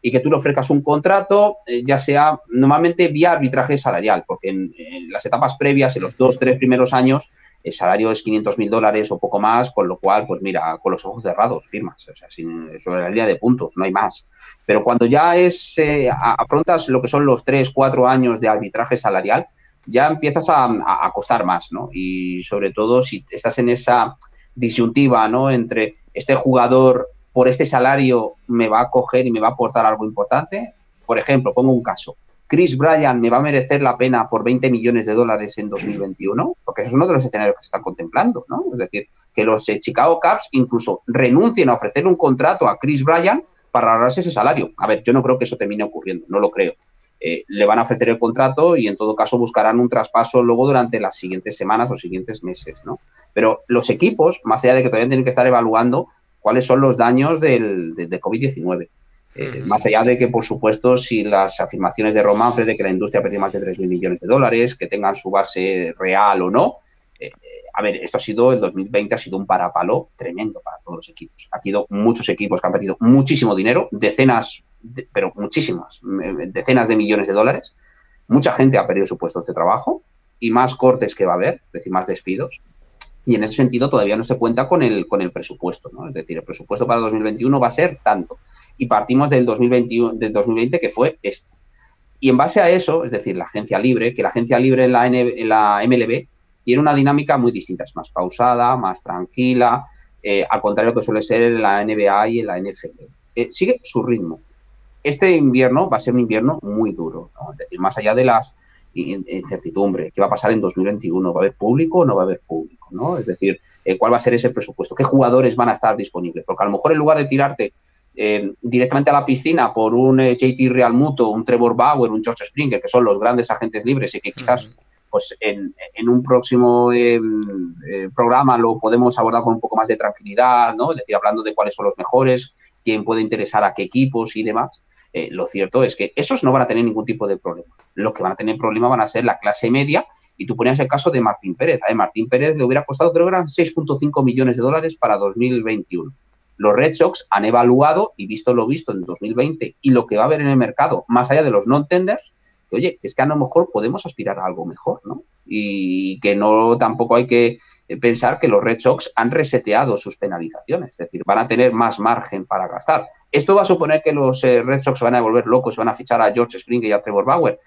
y que tú le ofrezcas un contrato, eh, ya sea normalmente vía arbitraje salarial, porque en, las etapas previas, en los dos, tres primeros años, el salario es 500 mil dólares o poco más, con lo cual, pues mira, con los ojos cerrados firmas, o sea, sin, sobre la línea de puntos, no hay más. Pero cuando ya es, eh, afrontas lo que son los tres, cuatro años de arbitraje salarial, ya empiezas a, a, costar más, ¿no? Y sobre todo si estás en esa disyuntiva, ¿no? Entre este jugador por este salario me va a coger y me va a aportar algo importante. Por ejemplo, pongo un caso. Chris Bryan me va a merecer la pena por 20 millones de dólares en 2021, porque eso es uno de los escenarios que se están contemplando, ¿no? Es decir, que los eh, Chicago Cubs incluso renuncien a ofrecer un contrato a Chris Bryan para ahorrarse ese salario. A ver, yo no creo que eso termine ocurriendo, no lo creo. Eh, le van a ofrecer el contrato y en todo caso buscarán un traspaso luego durante las siguientes semanas o siguientes meses, ¿no? Pero los equipos, más allá de que todavía tienen que estar evaluando, cuáles son los daños del, de, COVID-19. Eh, más allá de que, por supuesto, si las afirmaciones de Romanfre de que la industria perdió más de 3.000 millones de dólares, que tengan su base real o no, eh, eh, a ver, esto ha sido, el 2020 ha sido un parapalo tremendo para todos los equipos. Ha habido muchos equipos que han perdido muchísimo dinero, decenas, pero muchísimas, decenas de millones de dólares. Mucha gente ha perdido su puesto de trabajo y más cortes que va a haber, es decir, más despidos y en ese sentido todavía no se cuenta con el, con el presupuesto, ¿no? Es decir, el presupuesto para 2021 va a ser tanto y partimos del, 2021, del 2020 que fue este. Y en base a eso, es decir, la agencia libre, que la agencia libre en la, en la MLB tiene una dinámica muy distinta, es más pausada, más tranquila, eh, al contrario que suele ser en la NBA y en la NFL. Eh, sigue su ritmo. Este invierno va a ser un invierno muy duro, es decir, más allá de las incertidumbre, qué va a pasar en 2021, ¿va a haber público o no va a haber público? ¿no? Es decir, eh, ¿cuál va a ser ese presupuesto? ¿Qué jugadores van a estar disponibles? Porque a lo mejor en lugar de tirarte eh, directamente a la piscina por un eh, JT Real Muto, un Trevor Bauer, un George Springer, que son los grandes agentes libres y que quizás pues en, un próximo programa lo podemos abordar con un poco más de tranquilidad, ¿no? Es decir, hablando de cuáles son los mejores, quién puede interesar a qué equipos y demás. Lo cierto es que esos no van a tener ningún tipo de problema los que van a tener problemas van a ser la clase media. Y tú ponías el caso de Martín Pérez. A Martín Pérez le hubiera costado, creo que eran 6.5 millones de dólares para 2021. los Red Sox han evaluado y visto lo visto en 2020 y lo que va a haber en el mercado, más allá de los non-tenders, que oye, es que a lo mejor podemos aspirar a algo mejor, ¿no? Y que no tampoco hay que pensar que los Red Sox han reseteado sus penalizaciones, es decir, van a tener más margen para gastar. ¿Esto va a suponer que los eh, Red Sox van a volver locos y van a fichar a George Springer y a Trevor Bauer?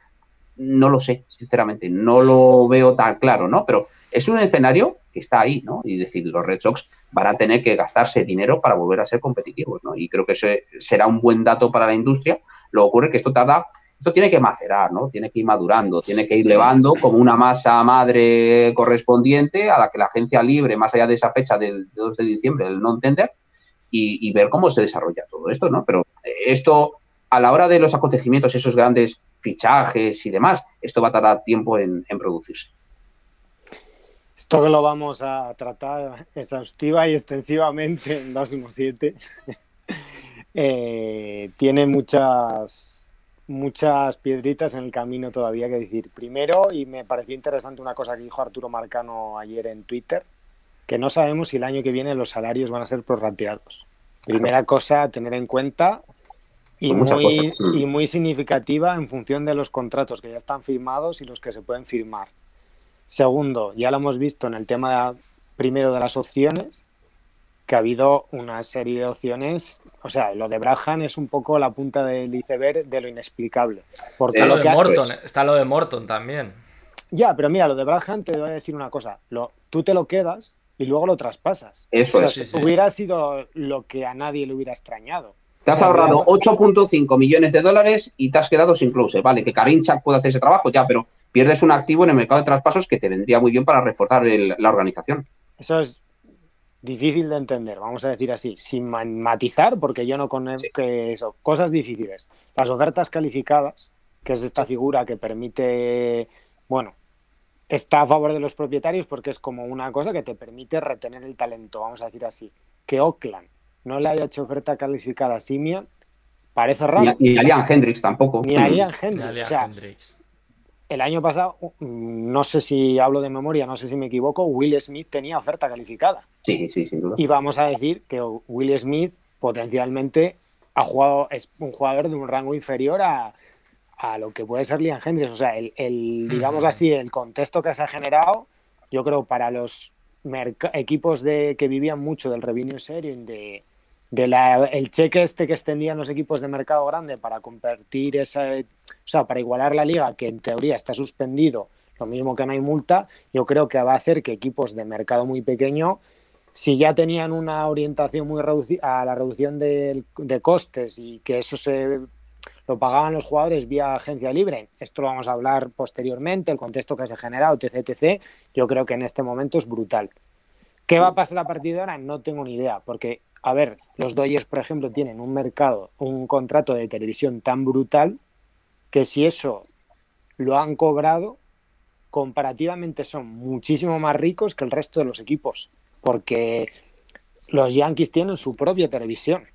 No lo sé, sinceramente, no lo veo tan claro, ¿no? Pero es un escenario que está ahí, ¿no? Y decir, los Red Sox van a tener que gastarse dinero para volver a ser competitivos, ¿no? Y creo que ese será un buen dato para la industria. Lo que ocurre es que esto tarda, esto tiene que macerar, ¿no? Tiene que ir madurando, tiene que ir levando como una masa madre correspondiente a la que la agencia libre, más allá de esa fecha del 2 de diciembre, el non-tender, y, ver cómo se desarrolla todo esto, ¿no? Pero esto, a la hora de los acontecimientos, esos grandes fichajes y demás, esto va a tardar tiempo en producirse. Esto que lo vamos a tratar exhaustiva y extensivamente en 217 eh, tiene muchas, muchas piedritas en el camino todavía que decir. Primero, y me pareció interesante una cosa que dijo Arturo Marcano ayer en Twitter, que no sabemos si el año que viene los salarios van a ser prorrateados. Primera cosa a tener en cuenta y muy, y muy significativa en función de los contratos que ya están firmados y los que se pueden firmar. Segundo, ya lo hemos visto en el tema primero de las opciones, que ha habido una serie de opciones, o sea, lo de Braham es un poco la punta del iceberg de lo inexplicable. Porque está, lo de Morton, está lo de Morton también. Ya, pero mira, lo de Braham te voy a decir una cosa, lo, tú te lo quedas y luego lo traspasas. Eso es. Hubiera sido lo que a nadie le hubiera extrañado. Te has ahorrado 8.5 millones de dólares y te has quedado sin close. Vale, que Karim Chak puede hacer ese trabajo, ya, pero pierdes un activo en el mercado de traspasos que te vendría muy bien para reforzar la organización. Eso es difícil de entender, vamos a decir así, sin matizar, porque yo no conozco eso. Cosas difíciles. Las ofertas calificadas, que es esta figura que permite, bueno, está a favor de los propietarios porque es como una cosa que te permite retener el talento, vamos a decir así. Que Oakland no le haya hecho oferta calificada a Simian, parece raro. Ni, a Liam Hendricks tampoco. Ni a Liam Hendricks el año pasado, no sé si hablo de memoria, no sé si me equivoco, Will Smith tenía oferta calificada. Sí, sí, sin duda. Y vamos a decir que Will Smith potencialmente ha jugado, es un jugador de un rango inferior a, lo que puede ser Liam Hendricks. O sea, el, digamos así, el contexto que se ha generado, yo creo para los equipos de, que vivían mucho del revenue sharing, de, el cheque este que extendían los equipos de mercado grande para convertir esa, o sea, para igualar la liga, que en teoría está suspendido, lo mismo que no hay multa, yo creo que va a hacer que equipos de mercado muy pequeño, si ya tenían una orientación muy reducida a la reducción de, de, costes y que eso se lo pagaban los jugadores vía agencia libre, esto lo vamos a hablar posteriormente, el contexto que se ha generado, etc, etc, yo creo que en este momento es brutal. ¿Qué va a pasar a partir de ahora? No tengo ni idea, porque a ver, los Dodgers, por ejemplo, tienen un mercado, un contrato de televisión tan brutal que si eso lo han cobrado, comparativamente son muchísimo más ricos que el resto de los equipos, porque los Yankees tienen su propia televisión.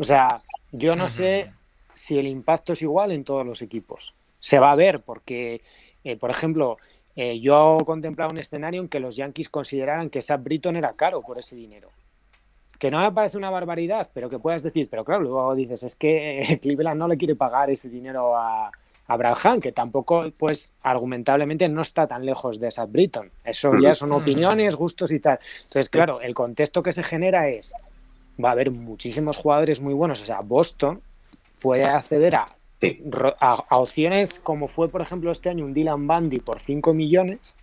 O sea, yo no sé si el impacto es igual en todos los equipos. Se va a ver, porque, eh, por ejemplo, eh, yo contemplaba un escenario en que los Yankees consideraran que Sam Britton era caro por ese dinero que no me parece una barbaridad, pero que puedas decir, pero claro, luego dices, es que Cleveland no le quiere pagar ese dinero a, a que tampoco, pues, argumentablemente no está tan lejos de Sad Britton. Eso ya son opiniones, gustos y tal. Entonces, claro, el contexto que se genera es, va a haber muchísimos jugadores muy buenos, o sea, Boston puede acceder a, a, opciones como fue, por ejemplo, este año un Dylan Bundy por 5 millones,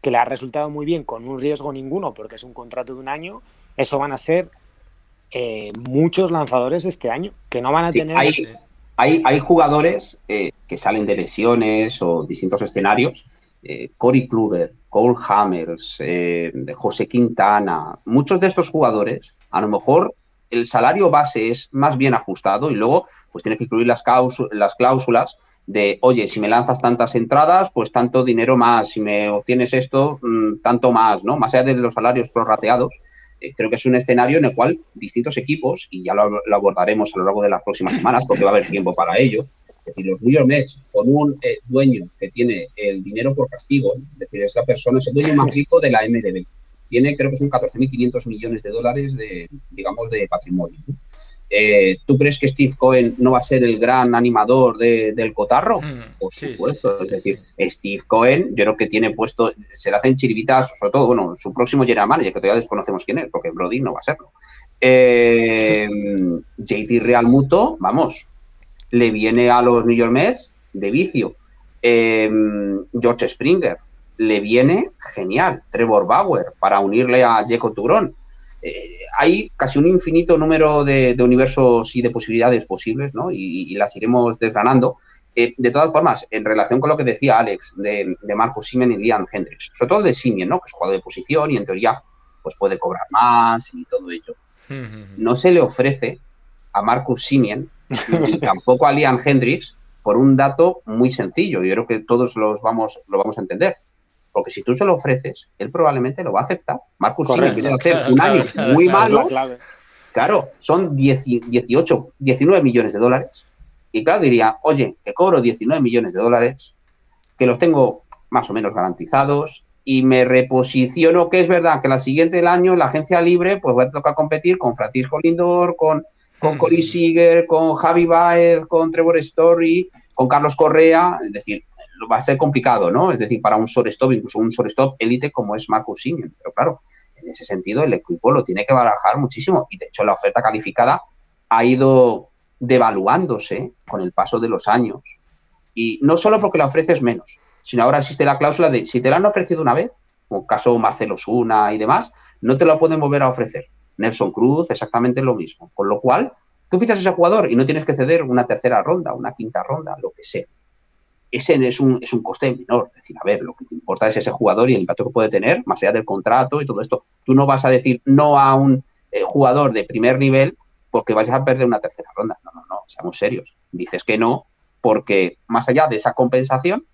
que le ha resultado muy bien con un riesgo ninguno, porque es un contrato de un año, eso van a ser eh, muchos lanzadores este año, que no van a tener... Hay, hay, jugadores eh, que salen de lesiones o distintos escenarios. Eh, Cory Kluber, Cole Hammers, José Quintana, muchos de estos jugadores, a lo mejor el salario base es más bien ajustado y luego pues tiene que incluir las, las cláusulas de, oye, si me lanzas tantas entradas, pues tanto dinero más, si me obtienes esto, mm, tanto más, ¿no? Más allá de los salarios prorrateados, eh, creo que es un escenario en el cual distintos equipos, y ya lo, abordaremos a lo largo de las próximas semanas, porque va a haber tiempo para ello, es decir, los New York Mets, con un eh, dueño que tiene el dinero por castigo, es decir, esta persona es el dueño más rico de la MLB. Tiene creo que son 14.500 millones de dólares de, digamos, de patrimonio. Eh, ¿Tú crees que Steve Cohen no va a ser el gran animador del cotarro? Hmm, Por supuesto. es decir, Steve Cohen, yo creo que tiene puesto, se le hacen chirivitas, sobre todo, bueno, su próximo general manager, que todavía desconocemos quién es, porque Brody no va a serlo. Eh, JT Real Muto, vamos, le viene a los New York Mets de vicio. Eh, George Springer, le viene genial. Trevor Bauer, para unirle a Jacob Tugrón. Eh, hay casi un infinito número de, universos y de posibilidades posibles, ¿no? Y, las iremos desgranando. Eh, de todas formas, en relación con lo que decía Alex de, de Marcus Simen y Liam Hendricks, sobre todo de Simen, ¿no? Que es jugador de posición y en teoría pues puede cobrar más y todo ello. No se le ofrece a Marcus Simen ni tampoco a Liam Hendricks por un dato muy sencillo. Yo creo que todos los vamos, lo vamos a entender. Porque si tú se lo ofreces, él probablemente lo va a aceptar. Marcus quiere hacer un año muy malo. Claro, son 18, 19 millones de dólares. Y claro, diría, oye, que cobro 19 millones de dólares, que los tengo más o menos garantizados y me reposiciono, que es verdad que la siguiente del año la agencia libre, pues voy a tocar competir con Francisco Lindor, con, con mm. Seager, con Javi Baez, con Trevor Story, con Carlos Correa, es decir, va a ser complicado, ¿no? Es decir, para un shortstop, incluso un shortstop élite como es Marcus Simeon. Pero claro, en ese sentido el equipo lo tiene que barajar muchísimo y de hecho la oferta calificada ha ido devaluándose con el paso de los años. Y no solo porque la ofreces menos, sino ahora existe la cláusula de si te la han ofrecido una vez, como caso Marcelo Suna y demás, no te lo pueden volver a ofrecer. Nelson Cruz, exactamente lo mismo. Con lo cual, tú fichas a ese jugador y no tienes que ceder una tercera ronda, una quinta ronda, lo que sea ese es un, es un coste menor. Es decir, a ver, lo que te importa es ese jugador y el impacto que puede tener, más allá del contrato y todo esto. Tú no vas a decir no a un eh, jugador de primer nivel porque vayas a perder una tercera ronda. No, no, no, seamos serios. Dices que no porque más allá de esa compensación,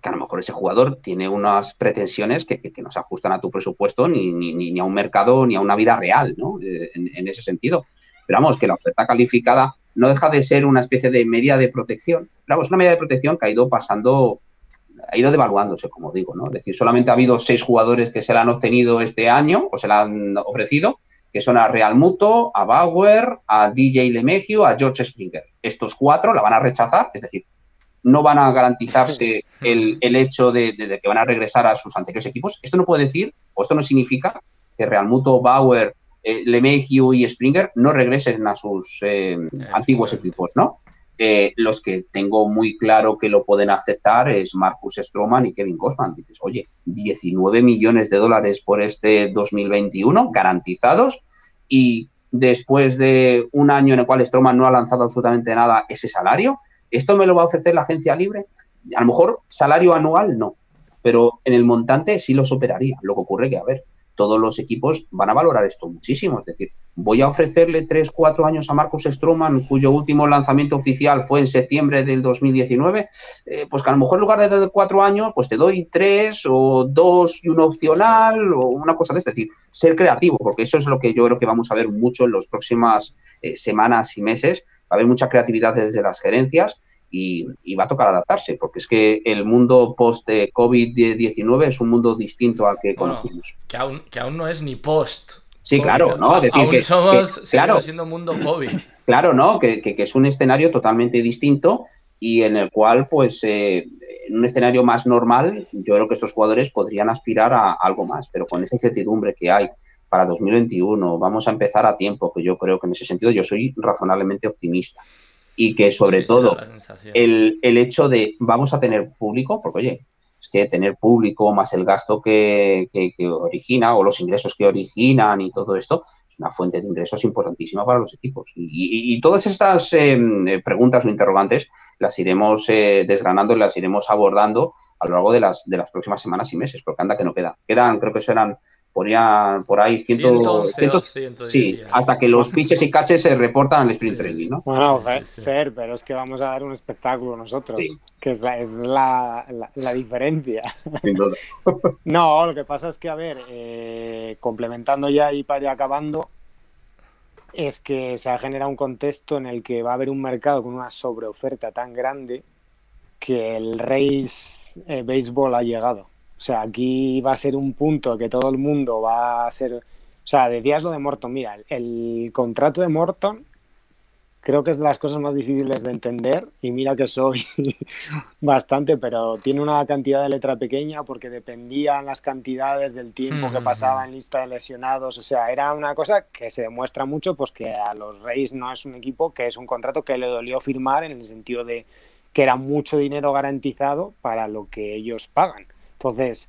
que a lo mejor ese jugador tiene unas pretensiones que, que, no se ajustan a tu presupuesto ni, ni, ni, a un mercado ni a una vida real, ¿no? Eh, en, en ese sentido. Pero vamos, que la oferta calificada no deja de ser una especie de media de protección. Claro, es una media de protección que ha ido pasando, ha ido devaluándose, como digo, ¿no? Es decir, solamente ha habido seis jugadores que se la han obtenido este año o se la han ofrecido, que son a Real Muto, a Bauer, a DJ Lemegio, a George Springer. Estos cuatro la van a rechazar, es decir, no van a garantizarse el, hecho de, que van a regresar a sus anteriores equipos. Esto no puede decir, o esto no significa que Real Muto, Bauer, eh, y Springer no regresen a sus eh, antiguos equipos, ¿no? Eh, los que tengo muy claro que lo pueden aceptar es Marcus Stroman y Kevin Cosman. Dices, oye, 19 millones de dólares por este 2021 garantizados y después de un año en el cual Stroman no ha lanzado absolutamente nada ese salario, ¿esto me lo va a ofrecer la agencia libre? A lo mejor salario anual no, pero en el montante sí lo superaría. Lo que ocurre que, a ver, todos los equipos van a valorar esto muchísimo. Es decir, voy a ofrecerle 3, 4 años a Marcus Stroman, cuyo último lanzamiento oficial fue en septiembre del 2019, eh, pues que a lo mejor en lugar de 4 años, pues te doy 3 o 2 y un opcional o una cosa de Es decir, ser creativo, porque eso es lo que yo creo que vamos a ver mucho en las próximas eh, semanas y meses. Va a haber mucha creatividad desde las gerencias y, va a tocar adaptarse, porque es que el mundo post-COVID-19 es un mundo distinto al que conocimos. Que aún, que aún no es ni post. Sí, claro, ¿no? aún que, somos, claro, siendo mundo COVID. Claro, ¿no? Que, es un escenario totalmente distinto y en el cual, pues, eh, en un escenario más normal, yo creo que estos jugadores podrían aspirar a algo más, pero con esa incertidumbre que hay para 2021, vamos a empezar a tiempo, que yo creo que en ese sentido yo soy razonablemente optimista y que sobre todo el, el, hecho de vamos a tener público, porque oye, es que tener público más el gasto que, que, origina o los ingresos que originan y todo esto es una fuente de ingresos importantísima para los equipos. Y, y, todas estas eh, preguntas o interrogantes las iremos eh, desgranando y las iremos abordando a lo largo de las, de las próximas semanas y meses, porque anda que no queda. Quedan, creo que serán ponía por ahí 111, sí, hasta que los pitches y caches se reportan al sprint training, ¿no? Bueno, Fer, pero es que vamos a dar un espectáculo nosotros, que es la, es la, la, diferencia. no, lo que pasa es que, a ver, eh, complementando ya y para ir acabando, es que se ha generado un contexto en el que va a haber un mercado con una sobreoferta tan grande que el race eh, béisbol ha llegado. O sea, aquí va a ser un punto que todo el mundo va a ser... O sea, decías lo de Morton. Mira, el contrato de Morton creo que es de las cosas más difíciles de entender y mira que soy bastante, pero tiene una cantidad de letra pequeña porque dependían las cantidades del tiempo que pasaba en lista de lesionados, o sea, era una cosa que se demuestra mucho pues que a los Reyes no es un equipo que es un contrato que le dolió firmar en el sentido de que era mucho dinero garantizado para lo que ellos pagan. Entonces,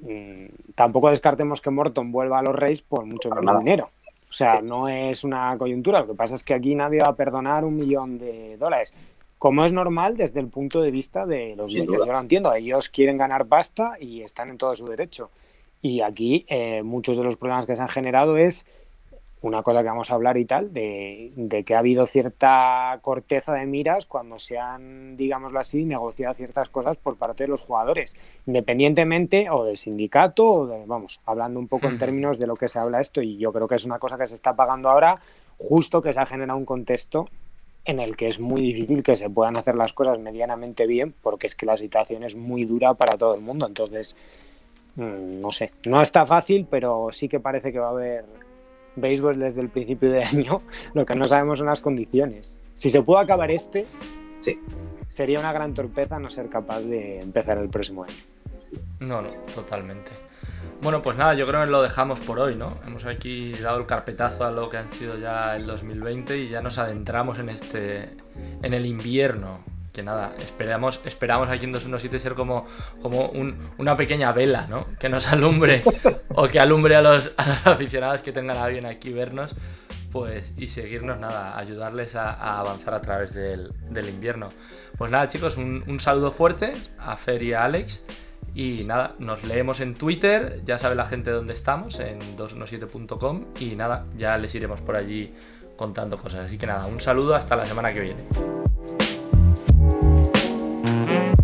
mm, tampoco descartemos que Morton vuelva a los Reyes por mucho menos dinero. O sea, no es una coyuntura. Lo que pasa es que aquí nadie va a perdonar un millón de dólares. Como es normal desde el punto de vista de los dueños. Yo lo entiendo. Ellos quieren ganar pasta y están en todo su derecho. Y aquí eh, muchos de los problemas que se han generado es una cosa que vamos a hablar y tal, de, que ha habido cierta corteza de miras cuando se han, digámoslo así, negociado ciertas cosas por parte de los jugadores, independientemente o del sindicato o de, vamos, hablando un poco en términos de lo que se habla esto y yo creo que es una cosa que se está pagando ahora, justo que se ha generado un contexto en el que es muy difícil que se puedan hacer las cosas medianamente bien porque es que la situación es muy dura para todo el mundo, entonces, mm, no sé, no está fácil, pero sí que parece que va a haber béisbol desde el principio de año, lo que no sabemos son las condiciones. Si se puede acabar este, sí. sería una gran torpeza no ser capaz de empezar el próximo año. No, no, totalmente. Bueno, pues nada, yo creo que lo dejamos por hoy, ¿no? Hemos aquí dado el carpetazo a lo que han sido ya el 2020 y ya nos adentramos en este en el invierno que nada, esperamos, esperamos aquí en 217 ser como, como una pequeña vela, ¿no? Que nos alumbre o que alumbre a los, aficionados que tengan a bien aquí vernos, pues y seguirnos, nada, ayudarles a, avanzar a través del, invierno. Pues nada, chicos, un, saludo fuerte a Fer y a Alex. Y nada, nos leemos en Twitter, ya sabe la gente dónde estamos, en 217.com. Y nada, ya les iremos por allí contando cosas. Así que nada, un saludo hasta la semana que viene. Thank